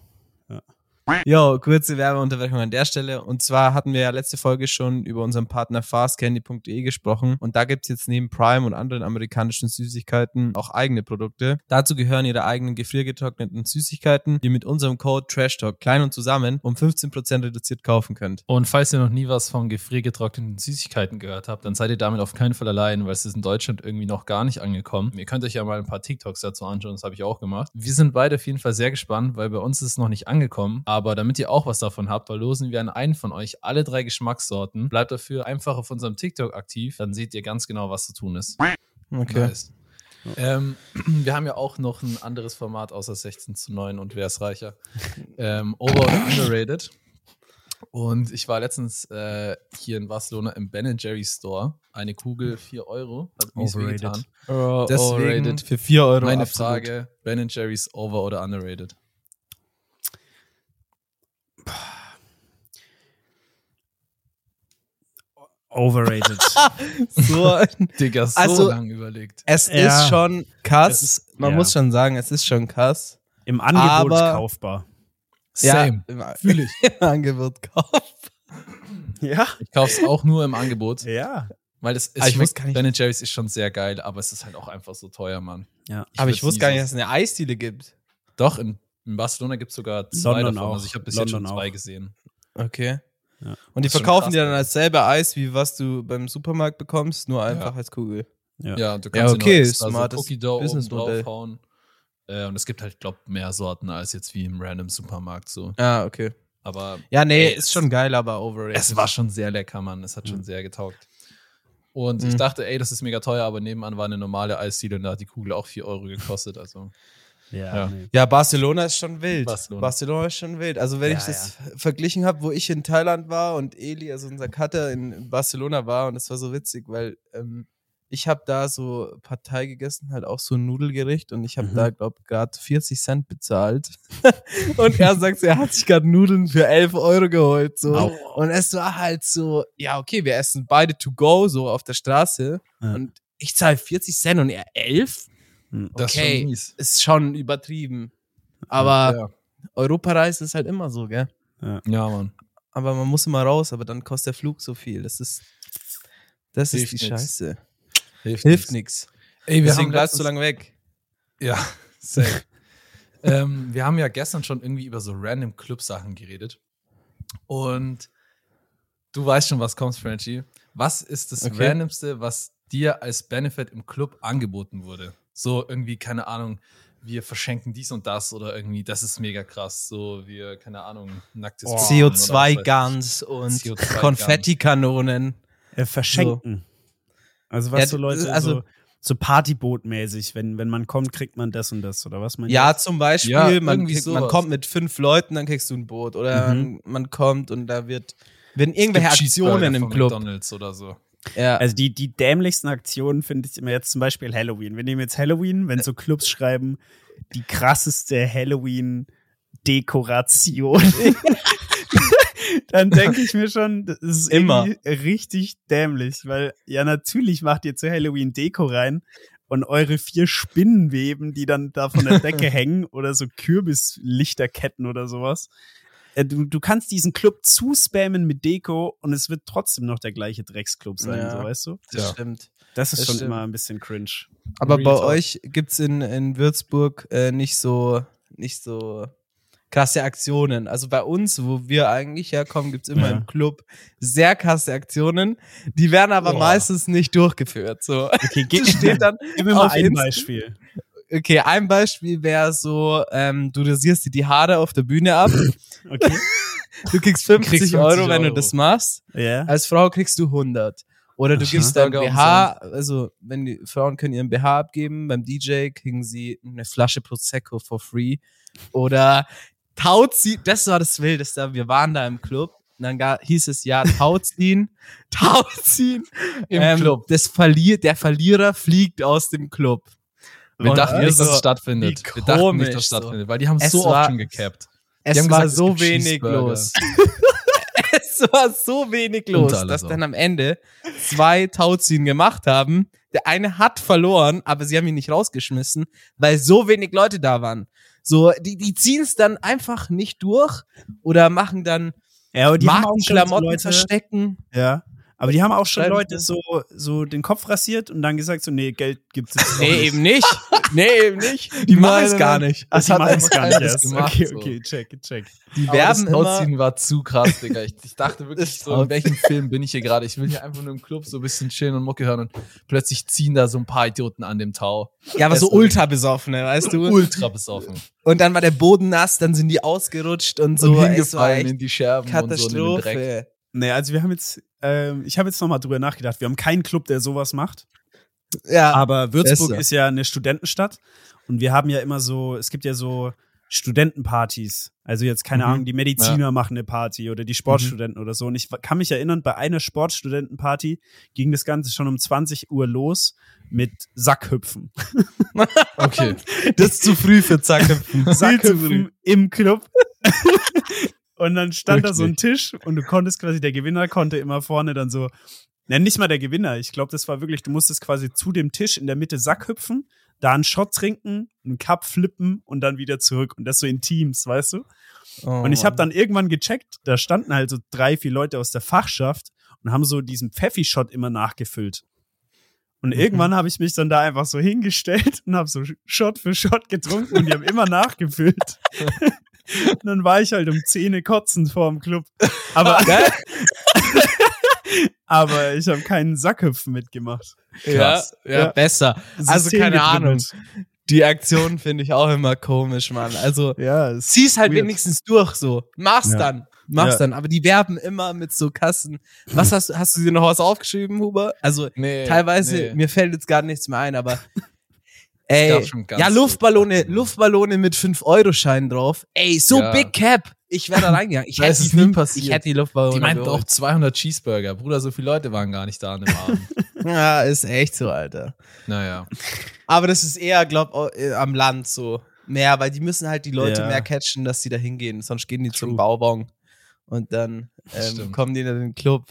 Jo, kurze Werbeunterbrechung an der Stelle. Und zwar hatten wir ja letzte Folge schon über unseren Partner fastcandy.de gesprochen. Und da gibt's jetzt neben Prime und anderen amerikanischen Süßigkeiten auch eigene Produkte. Dazu gehören ihre eigenen gefriergetrockneten Süßigkeiten, die mit unserem Code TRASHTALK klein und zusammen um 15% reduziert kaufen könnt. Und falls ihr noch nie was von gefriergetrockneten Süßigkeiten gehört habt, dann seid ihr damit auf keinen Fall allein, weil es ist in Deutschland irgendwie noch gar nicht angekommen. Ihr könnt euch ja mal ein paar TikToks dazu anschauen, das habe ich auch gemacht. Wir sind beide auf jeden Fall sehr gespannt, weil bei uns ist es noch nicht angekommen. Aber damit ihr auch was davon habt, verlosen wir an einen von euch alle drei Geschmackssorten. Bleibt dafür einfach auf unserem TikTok aktiv, dann seht ihr ganz genau, was zu tun ist. Okay. Nice. Ähm, wir haben ja auch noch ein anderes Format außer 16 zu 9 und wer ist reicher? ähm, over oder underrated. Und ich war letztens äh, hier in Barcelona im Ben Jerry Store. Eine Kugel 4 Euro. Hat mies Overrated. wehgetan. Oh, Deswegen overrated für 4 Euro. Meine absolut. Frage: Ben Jerry's over oder underrated? Overrated. So, Digga, so Also- lang überlegt. es Ja. ist schon krass. Es ist- Man ja. muss schon sagen, es ist schon krass. Im Angebot Aber- kaufbar. Same. Ja, Fühl ich. im Angebot kaufen. Ja. Ich kauf's auch nur im Angebot. Ja. Weil das ist, Aber ich wusste gar nicht- Ben Jerry's ist schon sehr geil, aber es ist halt auch einfach so teuer, Mann. Ja. Aber ich wusste gar nicht, dass es eine Eisdiele gibt. Doch, in, in Barcelona gibt es sogar zwei London davon. auch. Also ich habe bis jetzt schon London zwei auch. gesehen. Okay. Ja. Und die verkaufen krass, dir dann als selber Eis, wie was du beim Supermarkt bekommst, nur einfach als Kugel. Ja. Ja, du Ja, kannst okay, dir noch extra smartes so Cookie Dough Businessmodell. draufhauen. Äh, und es gibt halt, glaub mehr Sorten als jetzt wie im random Supermarkt so. Ah, okay. Aber Ja, nee, Ey, ist schon geil, aber overrated. es war schon sehr lecker, Mann. Es hat schon sehr getaugt. Und ich Mhm. dachte, ey, das ist mega teuer, aber nebenan war eine normale Eisdiele und da hat die Kugel auch 4 Euro gekostet. Also, Ja. nee. Ja, Barcelona ist schon wild. Barcelona. Barcelona, ist schon wild. Also wenn Ja, ich das verglichen habe, wo ich in Thailand war und Eli, also unser Cutter in Barcelona war und das war so witzig, weil ähm, ich habe da so Partei gegessen, halt auch so ein Nudelgericht und ich habe Mhm. da, glaube gerade 40 Cent bezahlt. und er sagt, er hat sich gerade Nudeln für 11 Euro geholt. So. Au. Und es war halt so, ja okay, wir essen beide to go, so auf der Straße Ja. und ich zahle 40 Cent und er 11? Das Okay. ist schon mies. ist schon übertrieben. Aber ja. Europareise ist halt immer so, gell? ja, Mann. Aber man muss immer raus, aber dann kostet der Flug so viel. Das ist, das Hilft ist die nix. Scheiße. Hilft, Hilft nix. nichts. Ey, wir Deswegen haben bleibst du lange weg. Ja, safe. ähm, wir haben ja gestern schon irgendwie über so random Club-Sachen geredet. Und du weißt schon, was kommt, Frenchie. Was ist das Okay. Randomste, was dir als Benefit im Club angeboten wurde? So irgendwie, keine Ahnung, wir verschenken dies und das oder irgendwie, das ist mega krass. So, wir, keine Ahnung, nacktes Oh. Putzen oder was weiß ich. CO2-Guns und CO2 Konfettikanonen. Äh, verschenken. Also was Ja, so Leute, also- so, so Partyboot-mäßig, wenn, wenn man kommt, kriegt man das und das, oder was meinst Ja, zum Beispiel, Ja, man, kriegt, man kommt mit fünf Leuten, dann kriegst du ein Boot. Oder Mhm. man kommt und da wird, werden gibt irgendwelche Aktionen im Club. McDonald's oder so. Ja. Also die, die dämlichsten Aktionen finde ich immer jetzt zum Beispiel Halloween. Wir nehmen jetzt Halloween, wenn so Clubs schreiben, die krasseste Halloween-Dekoration. Dann denke ich mir schon, das ist Immer. irgendwie richtig dämlich, weil ja natürlich macht ihr zu Halloween Deko rein und eure vier Spinnenweben, die dann da von der Decke hängen oder so Kürbislichterketten oder sowas. Äh, Du, du kannst diesen Club zuspammen mit Deko und es wird trotzdem noch der gleiche Drecksclub sein, Ja. so weißt du? das Ja. stimmt. Das ist Das schon stimmt. immer ein bisschen cringe. Aber Real bei Talk. euch gibt's in, in Würzburg äh, nicht so nicht so krasse Aktionen. Also bei uns, wo wir eigentlich herkommen, gibt's immer Ja. im Club sehr krasse Aktionen. Die werden aber Boah. meistens nicht durchgeführt. So. Okay, Das steht dann Gib mir mal auf ein Insta. Beispiel. Okay, ein Beispiel wäre so, ähm, du rasierst dir die Haare auf der Bühne ab. Okay. Du kriegst 50, Kriegst 50 Euro, wenn du Euro. das machst. Ja. Als Frau kriegst du 100. Oder du Aha. gibst dein BH, also wenn die Frauen können ihren BH abgeben, beim DJ kriegen sie eine Flasche Prosecco for free. Oder Tauziehen, das war das Wildeste, wir waren da im Club. Und dann ga, hieß es ja, Tauziehen, Tauziehen. Im Ähm, Club. Das Verlier, der Verlierer fliegt aus dem Club. Wir Und dachten nicht, dass es stattfindet. Wir dachten nicht, dass es so. stattfindet, weil die haben Es so war- oft schon gecapped. Es haben war gesagt, es so gibt wenig los. es war so wenig los, dass dann am Ende zwei Tauziehen gemacht haben. Der eine hat verloren, aber sie haben ihn nicht rausgeschmissen, weil so wenig Leute da waren. So, die, die ziehen es dann einfach nicht durch oder machen dann Ja, aber die Markenklamotten Leute, verstecken. ja. Aber die haben auch schon Schreiben Leute so, so den Kopf rasiert und dann gesagt so, nee, Geld gibt's jetzt Nee, nicht. eben nicht. Nee, eben nicht. Die Nein, machen es nein, gar nicht. Ach, Das die hat machen es einfach gar nicht erst. gemacht, okay, okay, check, check. Die Aber werben das immer. Ausziehen war zu krass, Digga. Ich, ich dachte wirklich so, in welchem Film bin ich hier gerade? Ich will hier einfach nur im Club so ein bisschen chillen und Mucke hören und plötzlich ziehen da so ein paar Idioten an dem Tau. Ja, aber so ultra besoffene, weißt du? Ultra besoffen. Und dann war der Boden nass, dann sind die ausgerutscht und so. und Es hingefallen in die Scherben und so in den Dreck. Nee, also wir haben jetzt, ähm, ich habe jetzt nochmal drüber nachgedacht. Wir haben keinen Club, der sowas macht. Ja. Aber Würzburg besser. ist ja eine Studentenstadt und wir haben ja immer so, es gibt ja so Studentenpartys. Also jetzt, keine Mhm. Ahnung, die Mediziner machen eine Party oder die Sportstudenten oder so. Und ich kann mich erinnern, bei einer Sportstudentenparty ging das Ganze schon um 20 Uhr los mit Sackhüpfen. Okay. Das ist zu früh für Zackhüpfen. Viel zu früh. Sackhüpfen im Club. Und dann stand da so ein? Tisch und du konntest quasi, der Gewinner konnte immer vorne dann so, nenn nicht mal der Gewinner, ich glaube, das war wirklich, du musstest quasi zu dem Tisch in der Mitte Sack hüpfen, da einen Shot trinken, einen Cup flippen und dann wieder zurück. Und das so in Teams, weißt du? Oh, Und ich habe dann irgendwann gecheckt, da standen halt so drei, vier Leute aus der Fachschaft und haben so diesen Pfeffi-Shot immer nachgefüllt. Und Mhm. irgendwann habe ich mich dann da einfach so hingestellt und habe so Shot für Shot getrunken und die haben immer nachgefüllt. und dann war ich halt um Zähne kotzend vor dem Club. Aber, aber ich habe keinen Sackhüpfen mitgemacht. ja, Krass. ja, Ja. besser. Also System keine Ahnung. Die Aktion finde ich auch immer komisch, Mann. Also Ja, es zieh's halt weird. wenigstens durch so. Mach's Ja. dann. mach's Ja. dann. Aber die werben immer mit so Kassen. Was hast du, hast du dir noch was aufgeschrieben, Huber? Also, Nee, teilweise, nee. mir fällt jetzt gar nichts mehr ein, aber. gab Ey, schon ganz ja, Luftballone. Luftballone mit 5-Euro-Schein drauf. Ey, so Ja. Big Cap. Ich wäre da reingegangen. Ich hätte ist die es nie passiert. Ich hätte die Luftballone. Die meinten auch 200 Cheeseburger. Bruder, so viele Leute waren gar nicht da an dem Abend. Ja, ist echt so, Alter. naja. Aber das ist eher, glaub, au- äh, am Land so. Mehr, weil die müssen halt die Leute Ja. mehr catchen, dass die da hingehen. Sonst gehen die zum True. Bauwagen. Und dann ähm, kommen die in den Club.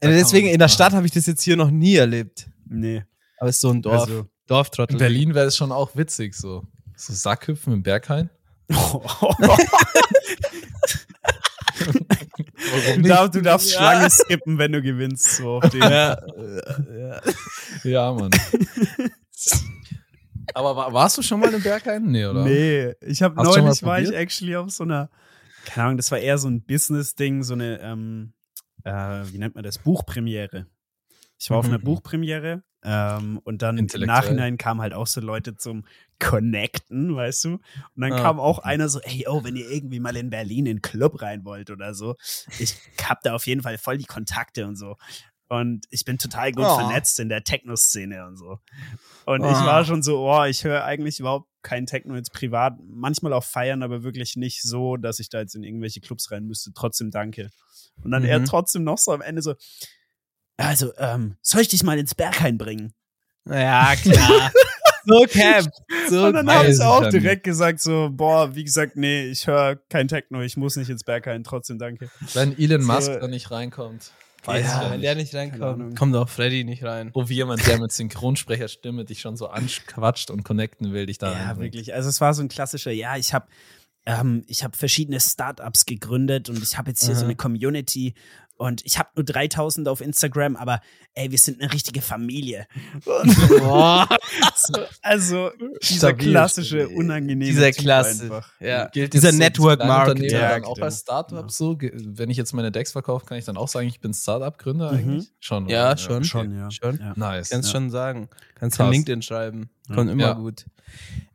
Äh, deswegen, in der. Stadt habe ich das jetzt hier noch nie erlebt. Nee. Aber es ist so ein Dorf. Also. Dorftrottel. In Berlin wäre es schon auch witzig, so. So Sackhüpfen im Berghain. du, darfst, du darfst Ja. Schlange skippen, wenn du gewinnst. So auf den. Ja, ja. Ja, Mann. Aber war, warst du schon mal im Berghain? Nee, oder? Nee, ich habe neulich war ich actually auf so einer, keine Ahnung, das war eher so ein Business-Ding, so eine, ähm, äh, wie nennt man das, Buchpremiere. Ich war auf Mhm. einer Buchpremiere ähm, und dann im. Nachhinein kamen halt auch so Leute zum Connecten, weißt du? Und dann Ah. kam auch einer so, hey, oh, wenn ihr irgendwie mal in Berlin in den Club rein wollt oder so, ich hab da auf jeden Fall voll die Kontakte und so. Und ich bin total gut Oh. vernetzt in der Techno-Szene und so. Und ich Ah. war schon so, oh, ich höre eigentlich überhaupt kein Techno jetzt privat. Manchmal auch feiern, aber wirklich nicht so, dass ich da jetzt in irgendwelche Clubs rein müsste. Trotzdem danke. Und dann er Mhm. trotzdem noch so am Ende so, also, ähm, soll ich dich mal ins Berghain bringen? ja, klar. so Camp. So Und dann habe ich auch direkt gesagt so, boah, wie gesagt, nee, ich höre kein Techno, ich muss nicht ins Berghain, trotzdem danke. Wenn Elon So- Musk da nicht reinkommt. Weiß Ja, ich ja wenn der nicht reinkommt, kommt auch Freddy nicht rein. Oh, wie jemand, der mit Synchronsprecherstimme dich schon so anquatscht und connecten will, dich da Ja, reinbringt. wirklich. Also es war so ein klassischer, ja, ich habe ähm, ich habe verschiedene Startups gegründet und ich habe jetzt hier so Aha. eine Community und ich habe nur 3000 auf Instagram, aber ey, wir sind eine richtige Familie. Boah. Also dieser Stabil. klassische, unangenehme Dieser Typ Klasse. einfach. Ja. Gilt Dieser so Network Marketing. Ja, dann auch genau. als Startup so? Wenn ich jetzt meine Decks verkaufe, kann ich dann auch sagen, ich bin Startup-Gründer Mhm. eigentlich? Schon. Ja, oder? schon. okay. Schon, ja. Schon. Ja. Nice. Kannst Ja. schon sagen. Kannst ja LinkedIn schreiben. Ja. Kommt immer Ja. gut.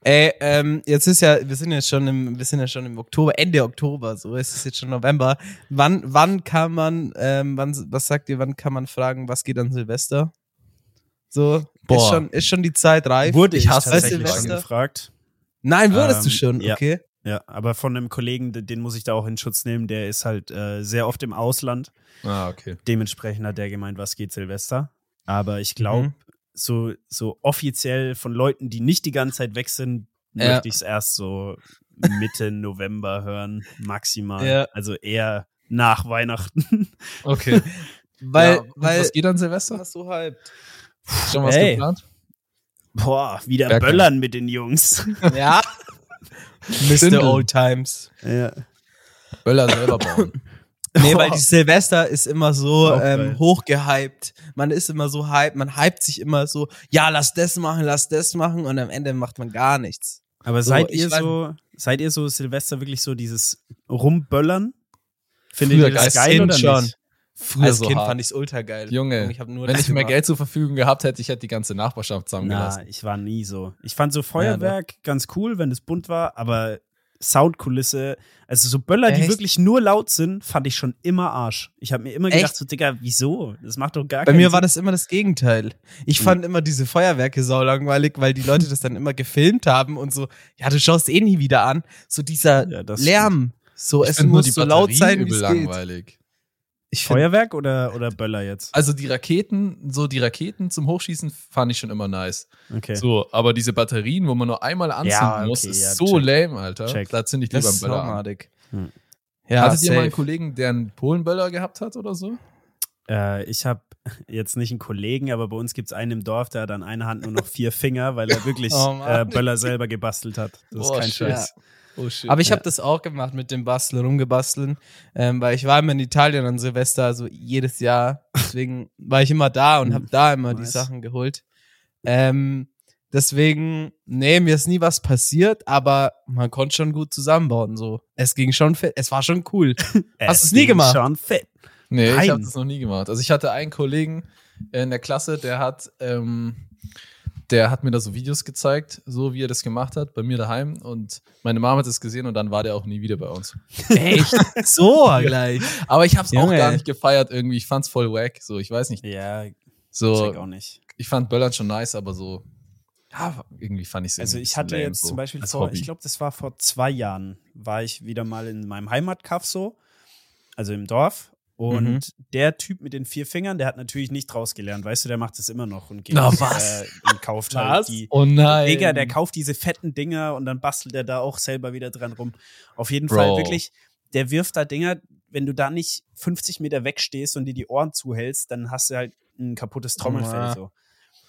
Ey, ähm, jetzt ist ja, wir sind jetzt schon im, wir sind ja schon im Oktober, Ende Oktober, so es ist jetzt schon November. Wann, wann kann man, ähm, wann, was sagt ihr, wann kann man fragen, was geht an Silvester? So, ist Boah. schon, ist schon die Zeit reif. Wurde Ich ich, hasse tatsächlich schon Silvester. gefragt. Nein, wurdest du Ähm, schon, ja. okay. Ja, aber von einem Kollegen, den den muss ich da auch in Schutz nehmen, der ist halt äh, sehr oft im Ausland. Ah, okay. Dementsprechend hat der gemeint, was geht Silvester. Aber ich glaube, Mhm. So, so offiziell von Leuten, die nicht die ganze Zeit weg sind, Ja. möchte ich es erst so Mitte November hören, maximal. Ja. Also eher nach Weihnachten. Okay. Weil, ja, weil, was geht an Silvester? was so halb. Schon was Hey. geplant? Boah, wieder Bergheim. böllern mit den Jungs. Ja. Mr. Old Times. ja. Böller selber bauen. Nee, weil die Silvester ist immer so Auch ähm, hochgehypt. Man ist immer so hyped, man hypt sich immer so, ja, lass das machen, lass das machen und am Ende macht man gar nichts. Aber So, seid ich ihr weiß- so, seid ihr so Silvester wirklich so dieses Rumböllern? Findet Früher ihr das als geil Kind oder schon. nicht? Früher Als so Kind hart. fand ich's ultra geil. Junge, ich hab nur wenn ich mehr. Geld zur Verfügung gehabt hätte, ich hätte die ganze Nachbarschaft Na, zusammengelassen. ich war nie so. Ich fand so Feuerwerk ganz cool, wenn es bunt war, aber Soundkulisse, also so Böller, die Echt? wirklich nur laut sind, fand ich schon immer Arsch. Ich habe mir immer gedacht, Echt? so, Digga, wieso? Das macht doch gar Bei keinen mir Sinn. war das immer das Gegenteil. Ich Mhm. fand immer diese Feuerwerke saulangweilig, weil die Leute das dann immer gefilmt haben und so, ja, du schaust eh nie wieder an. So dieser Ja, das Lärm. So, Ich es muss so laut sein, wie übel es geht. Ich Feuerwerk oder, oder Böller jetzt? Also die Raketen, so die Raketen zum Hochschießen fand ich schon immer nice. Okay. So, aber diese Batterien, wo man nur einmal anzünden Ja, okay, muss, ist ja, so check. lame, Alter. Check. Da zünde ich lieber einen ist Böller an. saumadig. Hm. Ja, Hattet ihr mal einen safe. Kollegen, der einen Polenböller gehabt hat oder so? Äh, ich habe jetzt nicht einen Kollegen, aber bei uns gibt es einen im Dorf, der hat an einer Hand nur noch vier Finger, weil er wirklich Oh, äh, Böller selber gebastelt hat. Das Boah, ist kein. Scheiß. Oh shit. Aber ich Ja. habe das auch gemacht mit dem Basteln, rumgebasteln, ähm, weil ich war immer in Italien an Silvester, also jedes Jahr. Deswegen war ich immer da und habe da immer die. Sachen geholt. Ähm, deswegen, nee, mir ist nie was passiert, aber man konnte schon gut zusammenbauen. So, es ging schon, fit, es war schon cool. Hast du's nie ging gemacht? Schon fit. Nee, ich Nein. habe das noch nie gemacht. Also ich hatte einen Kollegen in der Klasse, der hat, ähm, der hat mir da so Videos gezeigt, so wie er das gemacht hat, bei mir daheim. Und meine Mama hat es gesehen und dann war der auch nie wieder bei uns. Echt? so gleich. Aber ich habe es auch gar nicht gefeiert irgendwie. Ich fand's voll wack. So, ich weiß nicht. Ja, check So, auch nicht. ich fand Böllern schon nice, aber so, ja, irgendwie fand ich es Also ich hatte jetzt zum Beispiel vor, Hobby. ich glaube, das war vor zwei Jahren, war ich wieder mal in meinem Heimatkaff so, also im Dorf. Und Mhm. der Typ mit den vier Fingern, der hat natürlich nicht draus gelernt, weißt du, der macht das immer noch und geht Na, äh, was? und kauft halt die. Oh nein. Digga, der kauft diese fetten Dinger und dann bastelt er da auch selber wieder dran rum. Auf jeden Bro. Fall wirklich, der wirft da Dinger, wenn du da nicht 50 Meter wegstehst und dir die Ohren zuhältst, dann hast du halt ein kaputtes Trommelfell. So.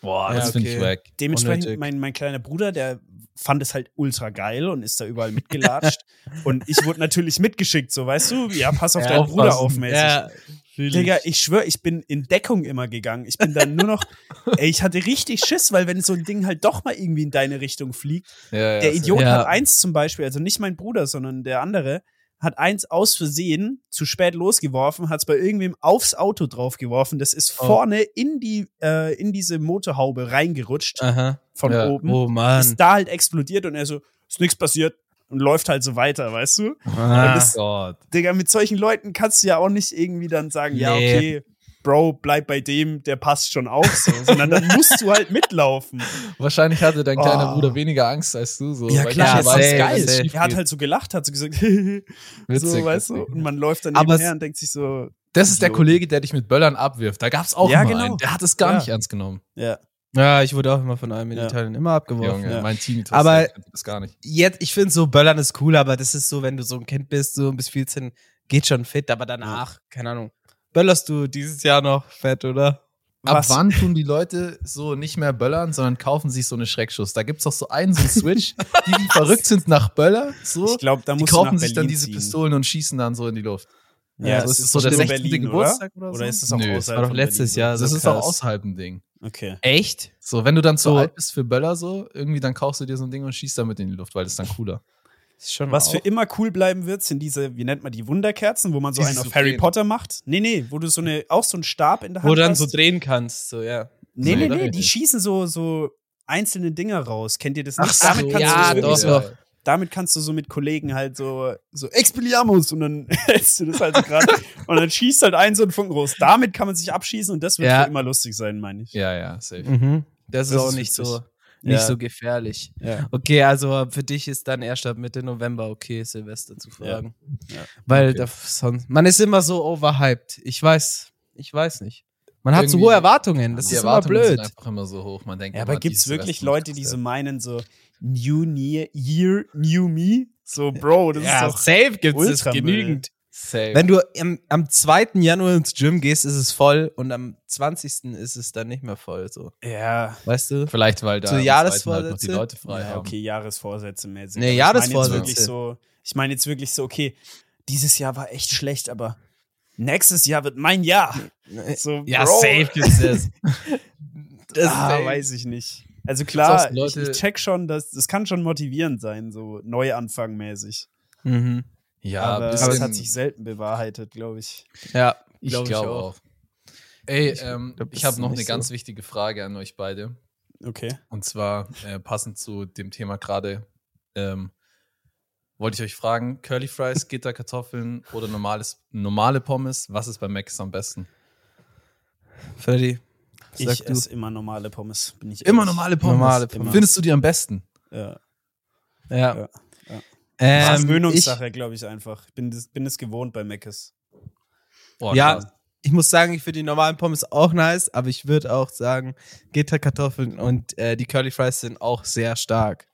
Boah, Ja, das finde ich okay. wack. Dementsprechend, Unnötig. mein, mein kleiner Bruder, der fand es halt ultra geil und ist da überall mitgelatscht. und ich wurde natürlich mitgeschickt, so weißt du, ja, pass auf Ja, deinen Bruder auf, mäßig. Ja, Digga, ich schwöre, ich bin in Deckung immer gegangen. Ich bin dann nur noch, ey, ich hatte richtig Schiss, weil wenn so ein Ding halt doch mal irgendwie in deine Richtung fliegt. Ja, Der. Idiot hat eins zum Beispiel, also nicht mein Bruder, sondern der andere, hat eins aus Versehen zu spät losgeworfen, hat es bei irgendwem aufs Auto draufgeworfen. Das ist Oh. vorne in die, äh, in diese Motorhaube reingerutscht Aha. von Ja. oben Oh Mann. ist da halt explodiert und er so, ist nichts passiert und läuft halt so weiter, weißt du? Ah. das- Gott. Digga, mit solchen Leuten kannst du ja auch nicht irgendwie dann sagen, ja, Nee. okay, Bro, bleib bei dem, der passt schon auf, so, sondern dann musst du halt mitlaufen. Wahrscheinlich hatte dein kleiner Oh. Bruder weniger Angst als du. So, Ja, weil klar, das dass geil. es Er hat halt so gelacht, hat so gesagt, Witzig, so, weißt du, und man läuft dann Aber nebenher es- und denkt sich so, Das ist der. Kollege, der dich mit Böllern abwirft. Da gab's auch Ja, genau. einen. Der hat es gar Ja. nicht ernst genommen. ja, Ja, ich wurde auch immer von einem in Ja. Italien immer abgeworfen. Junge, Ja. mein Team Aber- das gar nicht. Jetzt, ich finde so, Böllern ist cool, aber das ist so, wenn du so ein Kind bist, so bis 14, geht schon fit, aber danach, keine Ahnung. Böllerst du dieses Jahr noch fett, oder? Ab Was? wann tun die Leute so nicht mehr Böllern, sondern kaufen sich so eine Schreckschuss? Da gibt's doch so einen, so einen Switch, die, die verrückt sind nach Böller, so. ich glaube, da die musst du nach kaufen Berlin sich dann diese ziehen. Pistolen und schießen dann so in die Luft. Ja, so das ist ist so der nur 16. Berlin, Geburtstag oder? oder so? Oder ist das auch Nö, das außerhalb war doch letztes Berlin Jahr. Das Also ist auch außerhalb ein Ding. So? Okay. Echt? So, wenn du dann zu So. alt bist für Böller, so, irgendwie, dann kaufst du dir so ein Ding und schießt damit in die Luft, weil das ist dann cooler. Ist schon Was auch. für immer cool bleiben wird, sind diese, wie nennt man die, Wunderkerzen, wo man so einen auf so Harry drehen. Potter macht. Nee, nee, wo du so eine, auch so einen Stab in der Hand Wo du dann hast. so drehen kannst, so, ja. Nee, So, nee, nee, die schießen so, so einzelne Dinger raus. Kennt ihr das nicht? Ach so, damit, kannst ja, du wirklich doch, so, doch. damit kannst du so mit Kollegen halt so, so Expelliarmus und dann hältst du das halt so gerade und dann schießt halt ein so ein Funken raus. Damit kann man sich abschießen und das wird Ja. für immer lustig sein, meine ich. Ja, ja, safe. Mhm. Das, ist Das auch ist nicht witzig. so, nicht Ja. so gefährlich. Ja. Okay, also für dich ist dann erst ab Mitte November okay, Silvester zu fragen. Ja. Weil Okay. da sonst, man ist immer so overhyped. Ich weiß, ich weiß nicht. Man hat so Irgendwie- hohe Erwartungen, das die ist immer Erwartungen sind blöd. einfach immer so hoch. Man denkt, Ja, aber immer, gibt's dieses wirklich Leute, die so meinen, so New Near, Year, New Me? So, Bro, das Ja, ist doch. safe gibt's es genügend. Safe. Wenn du am, am 2. Januar ins Gym gehst, ist es voll und am 20. ist es dann nicht mehr voll, so. Ja. Weißt du? Vielleicht, weil da So Jahresvorsätze? halt noch die Leute frei ja, haben. okay, Jahresvorsätze mäßig. Nee, Jahresvorsätze. Ich meine jetzt wirklich so, ich meine jetzt wirklich so, okay, dieses Jahr war echt schlecht, aber nächstes Jahr wird mein Jahr. So, Ja, Bro, safe gibt's das. das ah, weiß ich nicht. Also klar, ich, ich check schon, dass das kann schon motivierend sein, so Neuanfang mäßig. Mhm. Ja, aber bisschen, es hat sich selten bewahrheitet, glaube ich. Ja, ich glaub glaube ich auch. Ey, ähm, glaub, ich habe noch eine so. ganz wichtige Frage an euch beide. Okay. Und zwar äh, passend zu dem Thema gerade. Ähm, wollte ich euch fragen, Curly Fries, Gitterkartoffeln oder normales, normale Pommes, was ist bei Macs am besten? Freddy. Sag Ich esse immer normale Pommes, bin ich Immer ehrlich. normale Pommes. Normale Pommes. Findest du die am besten? Ja. Ja. Ja, Ähm, Gewöhnungssache, glaube ich einfach. Ich bin, das, bin es gewohnt bei Meckes. Boah, Ja, krass. ich muss sagen, ich finde die normalen Pommes auch nice, aber ich würde auch sagen, Gitterkartoffeln und äh, die Curly Fries sind auch sehr stark.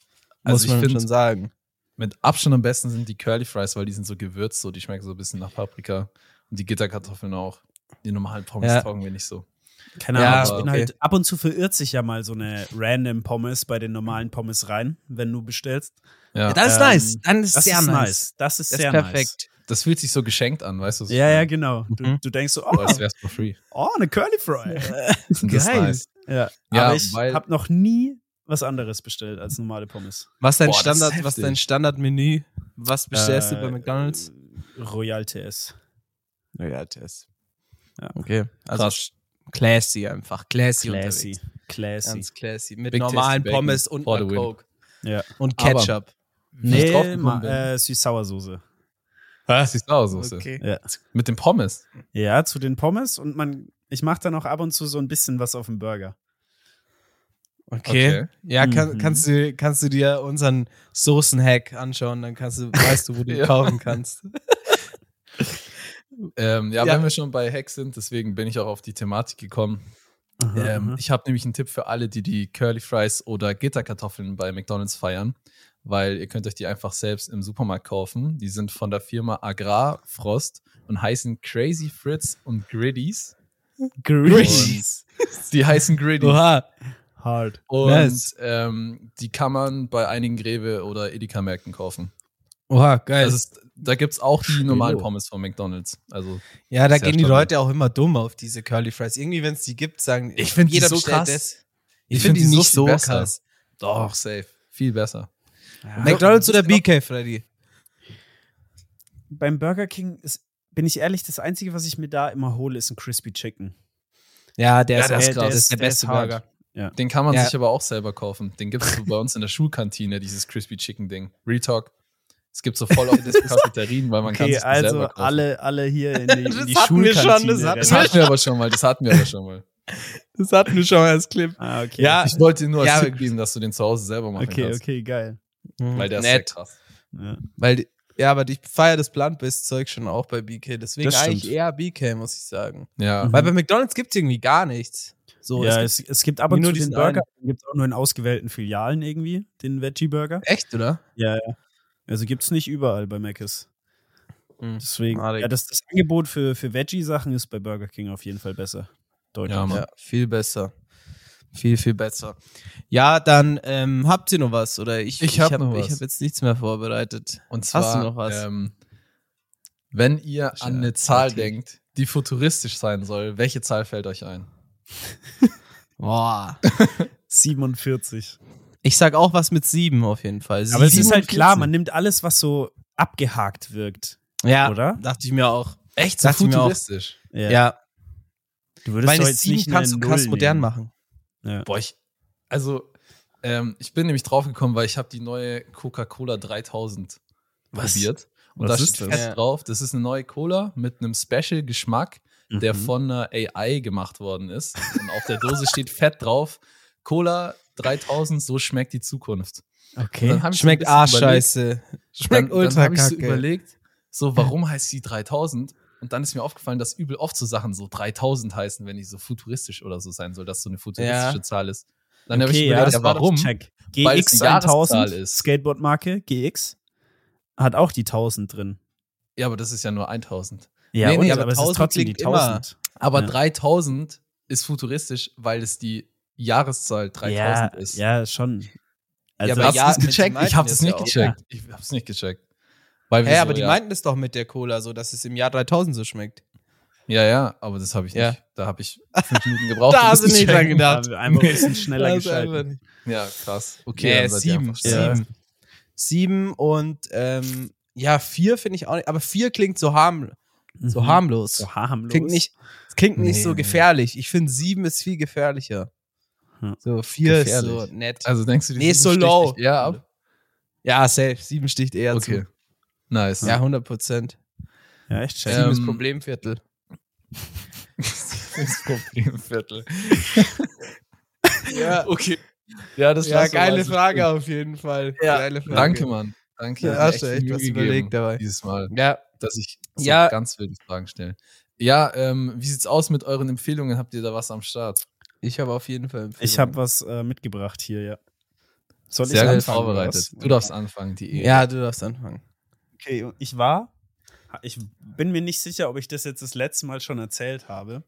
Also Muss ich man find- schon sagen. Mit Abstand am besten sind die Curly Fries, weil die sind so gewürzt, so die schmecken so ein bisschen nach Paprika. Und die Gitterkartoffeln auch. Die normalen Pommes Ja. taugen mir nicht so. Keine Ja, Ahnung, ich bin okay. halt, ab und zu verirrt sich ja mal so eine random Pommes bei den normalen Pommes rein, wenn du bestellst. Ja. Das ist Ähm, nice. Dann ist Das sehr ist nice. nice. Das ist Das sehr ist perfekt. Das fühlt sich so geschenkt an, weißt du? nice. Ja, ja, genau. Du, Mhm. du denkst so, Oh, oh, als wär's for free. oh eine Curly Fry. Das Geil. nice. ja, Ja, aber ich weil- habe noch nie was anderes bestellt als normale Pommes. Was dein Boah, das ist Standard, was dein Standardmenü? Was bestellst du Äh, bei McDonalds? Royal TS. Ja, Tess. Ja. Okay. Also Krass. Classy einfach. Classy, Classy. unterwegs. Classy. Ganz classy. Mit Big normalen Pommes und einer. Coke. ja. Und Aber- Ketchup. Ich Nee, äh, Süß-Sauersoße. Das ist Sauersoße. Okay. Ja. Mit dem Pommes. ja, zu den Pommes und man, ich mache dann auch ab und zu so ein bisschen was auf dem Burger. Okay. Okay. Ja, kann, Mhm. kannst, du, kannst du dir unseren Soßen-Hack anschauen, dann kannst du, weißt du, wo du Ja. kaufen kannst. Ähm, ja, Ja. wenn wir schon bei Hacks sind, deswegen bin ich auch auf die Thematik gekommen. Ähm, ich habe nämlich einen Tipp für alle, die die Curly Fries oder Gitterkartoffeln bei McDonald's feiern, weil ihr könnt euch die einfach selbst im Supermarkt kaufen. Die sind von der Firma Agrar Frost und heißen Crazy Fritz und Griddies. Grease. Die heißen Griddies. Oha. Hard. Und Nice. ähm, die kann man bei einigen Greve- oder Edeka-Märkten kaufen. Oha, geil. Das ist, da gibt es auch die normalen. Pommes von McDonald's. Also ja, da gehen die. Leute auch immer dumm auf diese Curly Fries. Irgendwie, wenn es die gibt, sagen Ich find die jeder so krass. Das. Ich, Ich finde find die nicht so besser. krass. doch, safe. Viel besser. McDonald's oder BK, Freddy? Beim Burger King ist, bin ich ehrlich, das Einzige, was ich mir da immer hole, ist ein Crispy Chicken. Ja, der Ja, ist der ist. Das ist der Der ist beste hart. Burger. Den kann man Ja. sich aber auch selber kaufen. Den gibt es so bei uns in der Schulkantine, dieses Crispy Chicken Ding. Retalk. Es gibt so voll oft Cafeterien, weil man kann Okay, sich die also selber kaufen. alle, alle hier in die, in Das die hatten wir schon, Schulkantine das hatten Das hatten wir aber schon mal. Das hatten wir aber schon mal. Das hatten wir schon mal als Clip. Ah, okay. Ja, Ich wollte dir nur als Ja, Tipp geben, dass du den zu Hause selber machen Okay, kannst. okay, geil. Weil der ist sehr Nett. krass. Ja. Weil, ja, aber ich feiere das Plant-Based-Zeug schon auch bei BK. Deswegen eigentlich eher BK, muss ich sagen. Ja. Mhm. Weil bei McDonald's gibt es irgendwie gar nichts. So, ja, es es, es gibt aber nur diesen Burger, den gibt es auch nur in ausgewählten Filialen irgendwie, den Veggie-Burger. gibt, echt, oder? Ja, ja. Also gibt es nicht überall bei Mc's. Mhm. Deswegen, ja, das, das Angebot für, für Veggie-Sachen ist bei Burger King auf jeden Fall besser. Deutlich. Ja. Ja, viel besser. Viel, viel besser. Ja, dann ähm, habt ihr noch was? Oder ich, Ich hab hab, noch was. Ich habe jetzt nichts mehr vorbereitet. Und zwar, Hast du noch was? Ähm, wenn ihr an eine Zahl denkt, die futuristisch sein soll, welche Zahl fällt euch ein? Boah. 47. Ich sag auch was mit sieben auf jeden Fall. Aber es ist halt 47. klar, man nimmt alles, was so abgehakt wirkt. ja, oder? Dachte ich mir auch. Echt so futuristisch? Ja, Du würdest weil doch das jetzt sieben nicht kannst du krass modern machen. Ja. Boah, ich, also, ähm, ich bin nämlich draufgekommen, weil ich habe die neue Coca-Cola 3000 Was? probiert. Und Was da ist steht das? fett Ja. drauf, das ist eine neue Cola mit einem Special-Geschmack, der Mhm. von einer AI gemacht worden ist. Und auf der Dose steht fett drauf, Cola 3000, so schmeckt die Zukunft. Okay. hab so Schmeckt überlegt- arschscheiße. Schmeckt dann, ultra dann habe ich so überlegt, so warum heißt die 3000? Und dann ist mir aufgefallen, dass übel oft so Sachen so 3000 heißen, wenn die so futuristisch oder so sein soll, dass so eine futuristische Ja. Zahl ist. Dann habe ich Okay, überlegt, das ja, warum? Check. GX eine Jahreszahl 1000, ist. Skateboard-Marke, GX, hat auch die 1000 drin. Ja, aber das ist ja nur 1000. Ja, Nee, nee, aber, aber es ist 1000 trotzdem die klingt immer- 1000. Aber Ja. 3000 ist futuristisch, weil es die Jahreszahl 3000 ja, ist. Ja, schon. Also, aber Hast ja, du das mit gecheckt? Ich habe das das nicht ja gecheckt. Ich habe es nicht gecheckt. Weil Hä, wir aber so, die ja, meinten es doch mit der Cola so, dass es im Jahr 3000 so schmeckt. Ja, ja, aber das habe ich Ja. nicht. Da habe ich fünf Minuten gebraucht. Da hast das du nicht dran gedacht. ja, einfach ein bisschen schneller Das ist einfach geschaltet. nicht- Ja, krass. Okay, Nee, sieben. Ja. Sieben. Sieben und ähm, ja, vier finde ich auch nicht. Aber vier klingt so, harm, so Mhm. harmlos. So harmlos. Klingt nicht, klingt nicht Nee, so nee. gefährlich. Ich finde sieben ist viel gefährlicher. So, vier Gefährlich. ist so nett. Also denkst du, die Nee, ist sieben so low. eher ab? ja, safe. Sieben sticht eher Okay. zu. Nice. Ja, 100 Prozent. Ja, echt check. Sieben ist Ähm, Problemviertel. das Problemviertel. Ja, Okay. Ja, das ja lassen wir geile mal so Frage auf jeden Fall. Ja, geile Frage. Danke, Mann. Danke. Ja, habt hast du echt Mühe was überlegt dabei. Dieses Mal, Ja, dass ich so Ja. ganz wilde Fragen stelle. Ja, ähm, wie sieht's aus mit euren Empfehlungen? Habt ihr da was am Start? Ich habe auf jeden Fall Empfehlungen. Ich habe was äh, mitgebracht hier, ja. Soll Sehr ich gut anfangen, vorbereitet. Du darfst anfangen, die Ehe. Ja, du darfst anfangen. Okay, ich war, ich bin mir nicht sicher, ob ich das jetzt das letzte Mal schon erzählt habe,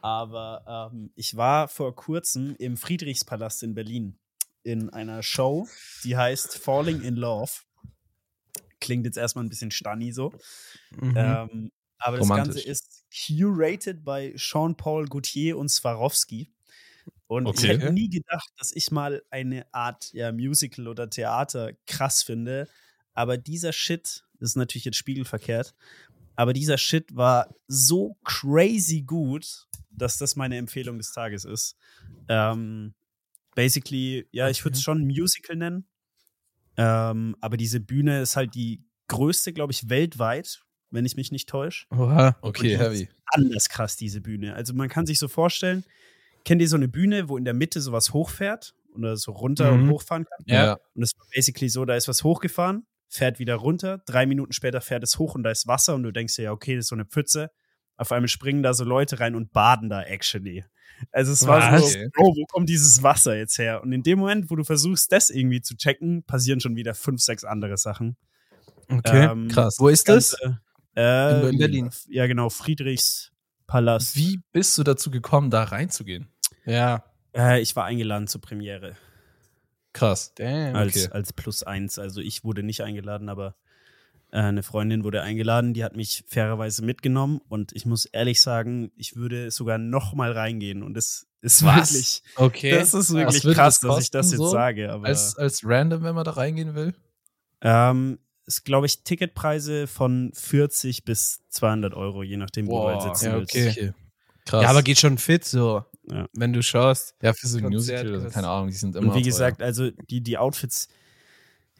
aber ähm, ich war vor kurzem im Friedrichspalast in Berlin in einer Show, die heißt Falling in Love. Klingt jetzt erstmal ein bisschen stunny so. Mhm. Ähm, aber das. Ganze ist curated bei Jean-Paul Gaultier und Swarovski. Und ich Okay. hätte nie gedacht, dass ich mal eine Art ja, Musical oder Theater krass finde. Aber dieser Shit, das ist natürlich jetzt spiegelverkehrt, aber dieser Shit war so crazy gut, dass das meine Empfehlung des Tages ist. Ähm, basically, ja, ich würde es schon Musical nennen. Ähm, aber diese Bühne ist halt die größte, glaube ich, weltweit, wenn ich mich nicht täusche. Oha. Okay, heavy. ist Anders krass, diese Bühne. Also man kann sich so vorstellen, kennt ihr so eine Bühne, wo in der Mitte sowas hochfährt oder so runter Mhm. und hochfahren kann? Ja. Und es war basically so, da ist was hochgefahren, fährt wieder runter, drei Minuten später fährt es hoch und da ist Wasser und du denkst dir, ja, okay, das ist so eine Pfütze. Auf einmal springen da so Leute rein und baden da actually. Also es war Was? so, oh, wo kommt dieses Wasser jetzt her? Und in dem Moment, wo du versuchst, das irgendwie zu checken, passieren schon wieder fünf, sechs andere Sachen. Okay. Ähm, Krass. Wo ist das? Ganze, äh, In Berlin. Ja, genau, Friedrichspalast. Wie bist du dazu gekommen, da reinzugehen? Ja. Äh, ich war eingeladen zur Premiere. Krass. Damn. als, Okay. als plus eins. Also ich wurde nicht eingeladen, aber äh, eine Freundin wurde eingeladen, die hat mich fairerweise mitgenommen und ich muss ehrlich sagen, ich würde sogar noch mal reingehen und es ist Was? wirklich, Okay. das ist wirklich krass, das dass ich das kosten, jetzt so? sage. Aber Als, als random, wenn man da reingehen will? ähm, ist, glaube ich, Ticketpreise von 40 bis 200 Euro, je nachdem, wo du halt Boah, sitzen ja, willst. okay. Krass. ja, aber geht schon fit so, Ja. wenn du schaust. ja, für so ein Musical, also das- keine Ahnung, die sind immer Und wie teuer. gesagt, also die, die Outfits,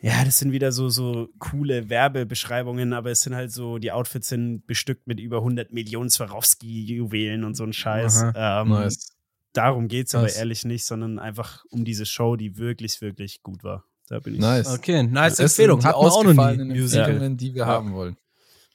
ja, das sind wieder so, so coole Werbebeschreibungen, aber es sind halt so, die Outfits sind bestückt mit über 100 Millionen Swarovski-Juwelen und so ein Scheiß. Ähm, Nice. Darum geht's aber Nice. ehrlich nicht, sondern einfach um diese Show, die wirklich, wirklich gut war. Da bin ich. Nice. Okay, nice Das Empfehlung. Hat man auch noch nie. ausgefallenen Musical. Empfehlungen, die wir Ja. haben wollen.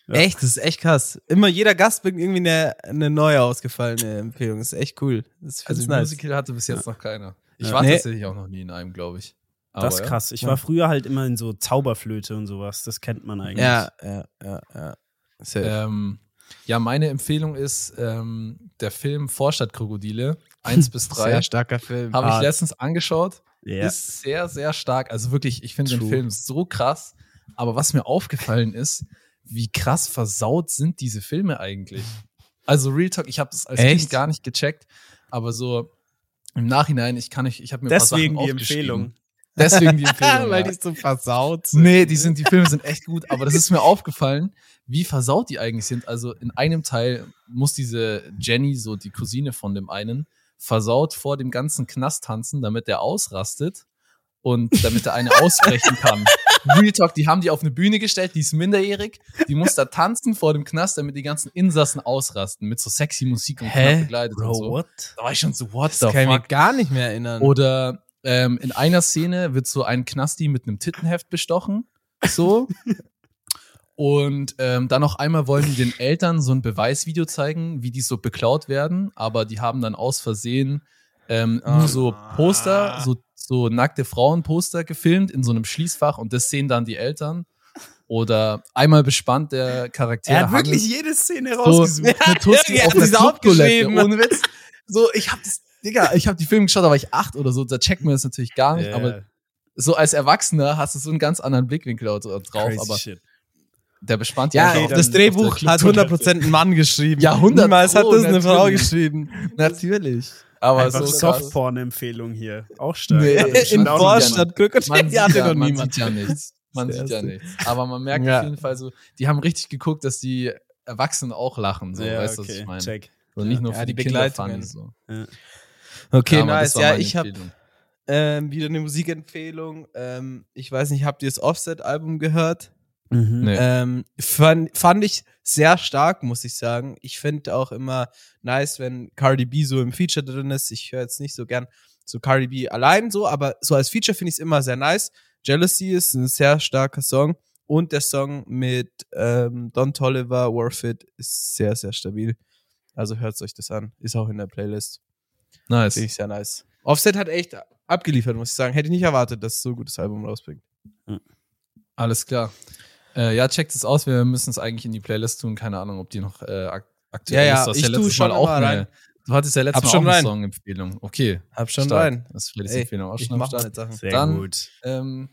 Ja. Echt, das ist echt krass. Immer jeder Gast bringt irgendwie eine, eine neue ausgefallene Empfehlung. Das ist echt cool. Das Also nice. Musical hatte bis jetzt noch keiner. Ich Ja. war Nee. tatsächlich auch noch nie in einem, glaube ich. Aber das ist ja. krass. Ich Ja. war früher halt immer in so Zauberflöte und sowas. Das kennt man eigentlich. Ja, ja, ja, ja. Ähm, ja, meine Empfehlung ist ähm, der Film Vorstadtkrokodile 1 bis 3. Sehr starker Film. Habe ich Hart. letztens angeschaut. Ja. Ist sehr, sehr stark. Also wirklich, ich finde den. Film so krass. Aber was mir aufgefallen ist, wie krass versaut sind diese Filme eigentlich. Also Real Talk, ich habe das als Echt? Kind gar nicht gecheckt, aber so im Nachhinein, ich kann nicht, ich habe mir ein Deswegen paar die Sachen aufgeschrieben. Empfehlung. Deswegen die Empfehlung. Weil die so versaut sind. Nee, die sind, die Filme sind echt gut, aber das ist mir aufgefallen, wie versaut die eigentlich sind. Also in einem Teil muss diese Jenny, so die Cousine von dem einen, versaut vor dem ganzen Knast tanzen, damit der ausrastet und damit der eine ausbrechen kann. Real Talk, die haben die auf eine Bühne gestellt, die ist minderjährig, die muss da tanzen vor dem Knast, damit die ganzen Insassen ausrasten, mit so sexy Musik und Hä? knapp begleitet und so. what? Da war ich schon so, what Das the kann ich mir fuck? gar nicht mehr erinnern. Oder ähm, in einer Szene wird so ein Knasti mit einem Tittenheft bestochen. So. Und ähm, dann noch einmal wollen die den Eltern so ein Beweisvideo zeigen, wie die so beklaut werden, aber die haben dann aus Versehen ähm, nur so Poster, so, so nackte Frauenposter gefilmt in so einem Schließfach und das sehen dann die Eltern. Oder einmal bespannt der Charakter. Er hat wirklich jede Szene so rausgesucht. eine Tussi Ja, auf Clubtoilette, aufgeschrieben. ohne Witz. So, ich hab das, Digga, ich hab die Filme geschaut, da war ich acht oder so, da checkt man das natürlich gar nicht, Ja. aber so als Erwachsener hast du so einen ganz anderen Blickwinkel drauf, drauf Crazy aber shit. Der bespannt ja, okay, auf das Drehbuch hat Clubtoilette. 100% ein Mann geschrieben. Ja, 100 Niemals hat das eine Frau geschrieben. Natürlich. Aber Einfach so. Softporn-Empfehlung hier. Auch stark. Nee, in auch noch Vorstadt man Krokodil sieht, hatte ja, man niemand. sieht ja nichts. Man sieht ja nichts. Aber man merkt Ja. auf jeden Fall so, die haben richtig geguckt, dass die Erwachsenen auch lachen. So, Ja, weißt du, was okay, ich meine? check. So nicht nur Ja, für die die, Begleitungen. so. Okay, Ja, nice. Ja, ich habe ähm, wieder eine Musikempfehlung. Ähm, ich weiß nicht, habt ihr das Offset-Album gehört? Mhm. Nee. Ähm, fand, fand ich sehr stark, muss ich sagen. Ich finde auch immer nice, wenn Cardi B so im Feature drin ist. Ich höre jetzt nicht so gern so Cardi B allein so, aber so als Feature finde ich es immer sehr nice. Jealousy ist ein sehr starker Song und der Song mit ähm, Don Tolliver, Worth It, ist sehr, sehr stabil. Also hört euch das an. Ist auch in der Playlist. Nice. Finde ich sehr nice. Offset hat echt abgeliefert, muss ich sagen. Hätte ich nicht erwartet, dass es so ein gutes Album rausbringt. Alles klar. Äh, ja, checkt es aus. Wir müssen es eigentlich in die Playlist tun. Keine Ahnung, ob die noch äh, ak aktuell Ja, ja, ist. Du hast ich ja letztes schon Mal auch immer eine. rein. Du hattest ja letztes Hab Mal schon auch eine rein. Song-Empfehlung. Okay. Hab schon stark. rein. Das ist Freddys Ey, Empfehlung auch ich schon am mach Start. Sachen. Sehr Dann- gut. Ähm,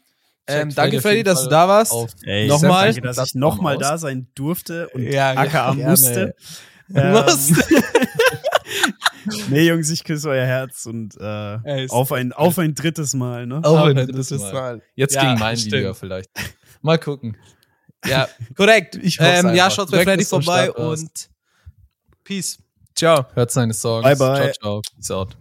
Ähm, danke, auf Freddy, dass du da warst. Auf Ey, Nochmal. Danke, dass ich nochmal da sein durfte und Ja, aka gerne. musste. Musste. nee, Jungs, ich küsse euer Herz und äh, Ey, auf, ein, auf ein drittes Mal, ne? Auch ein drittes Mal. mal. Jetzt Ja, gegen mein stimmt. Video vielleicht. Mal gucken. Ja, korrekt. Ich ähm, ja, schaut bei Freddy vorbei und Peace. Ciao. Hört seine Songs. Bye, bye. Ciao, ciao. Peace out.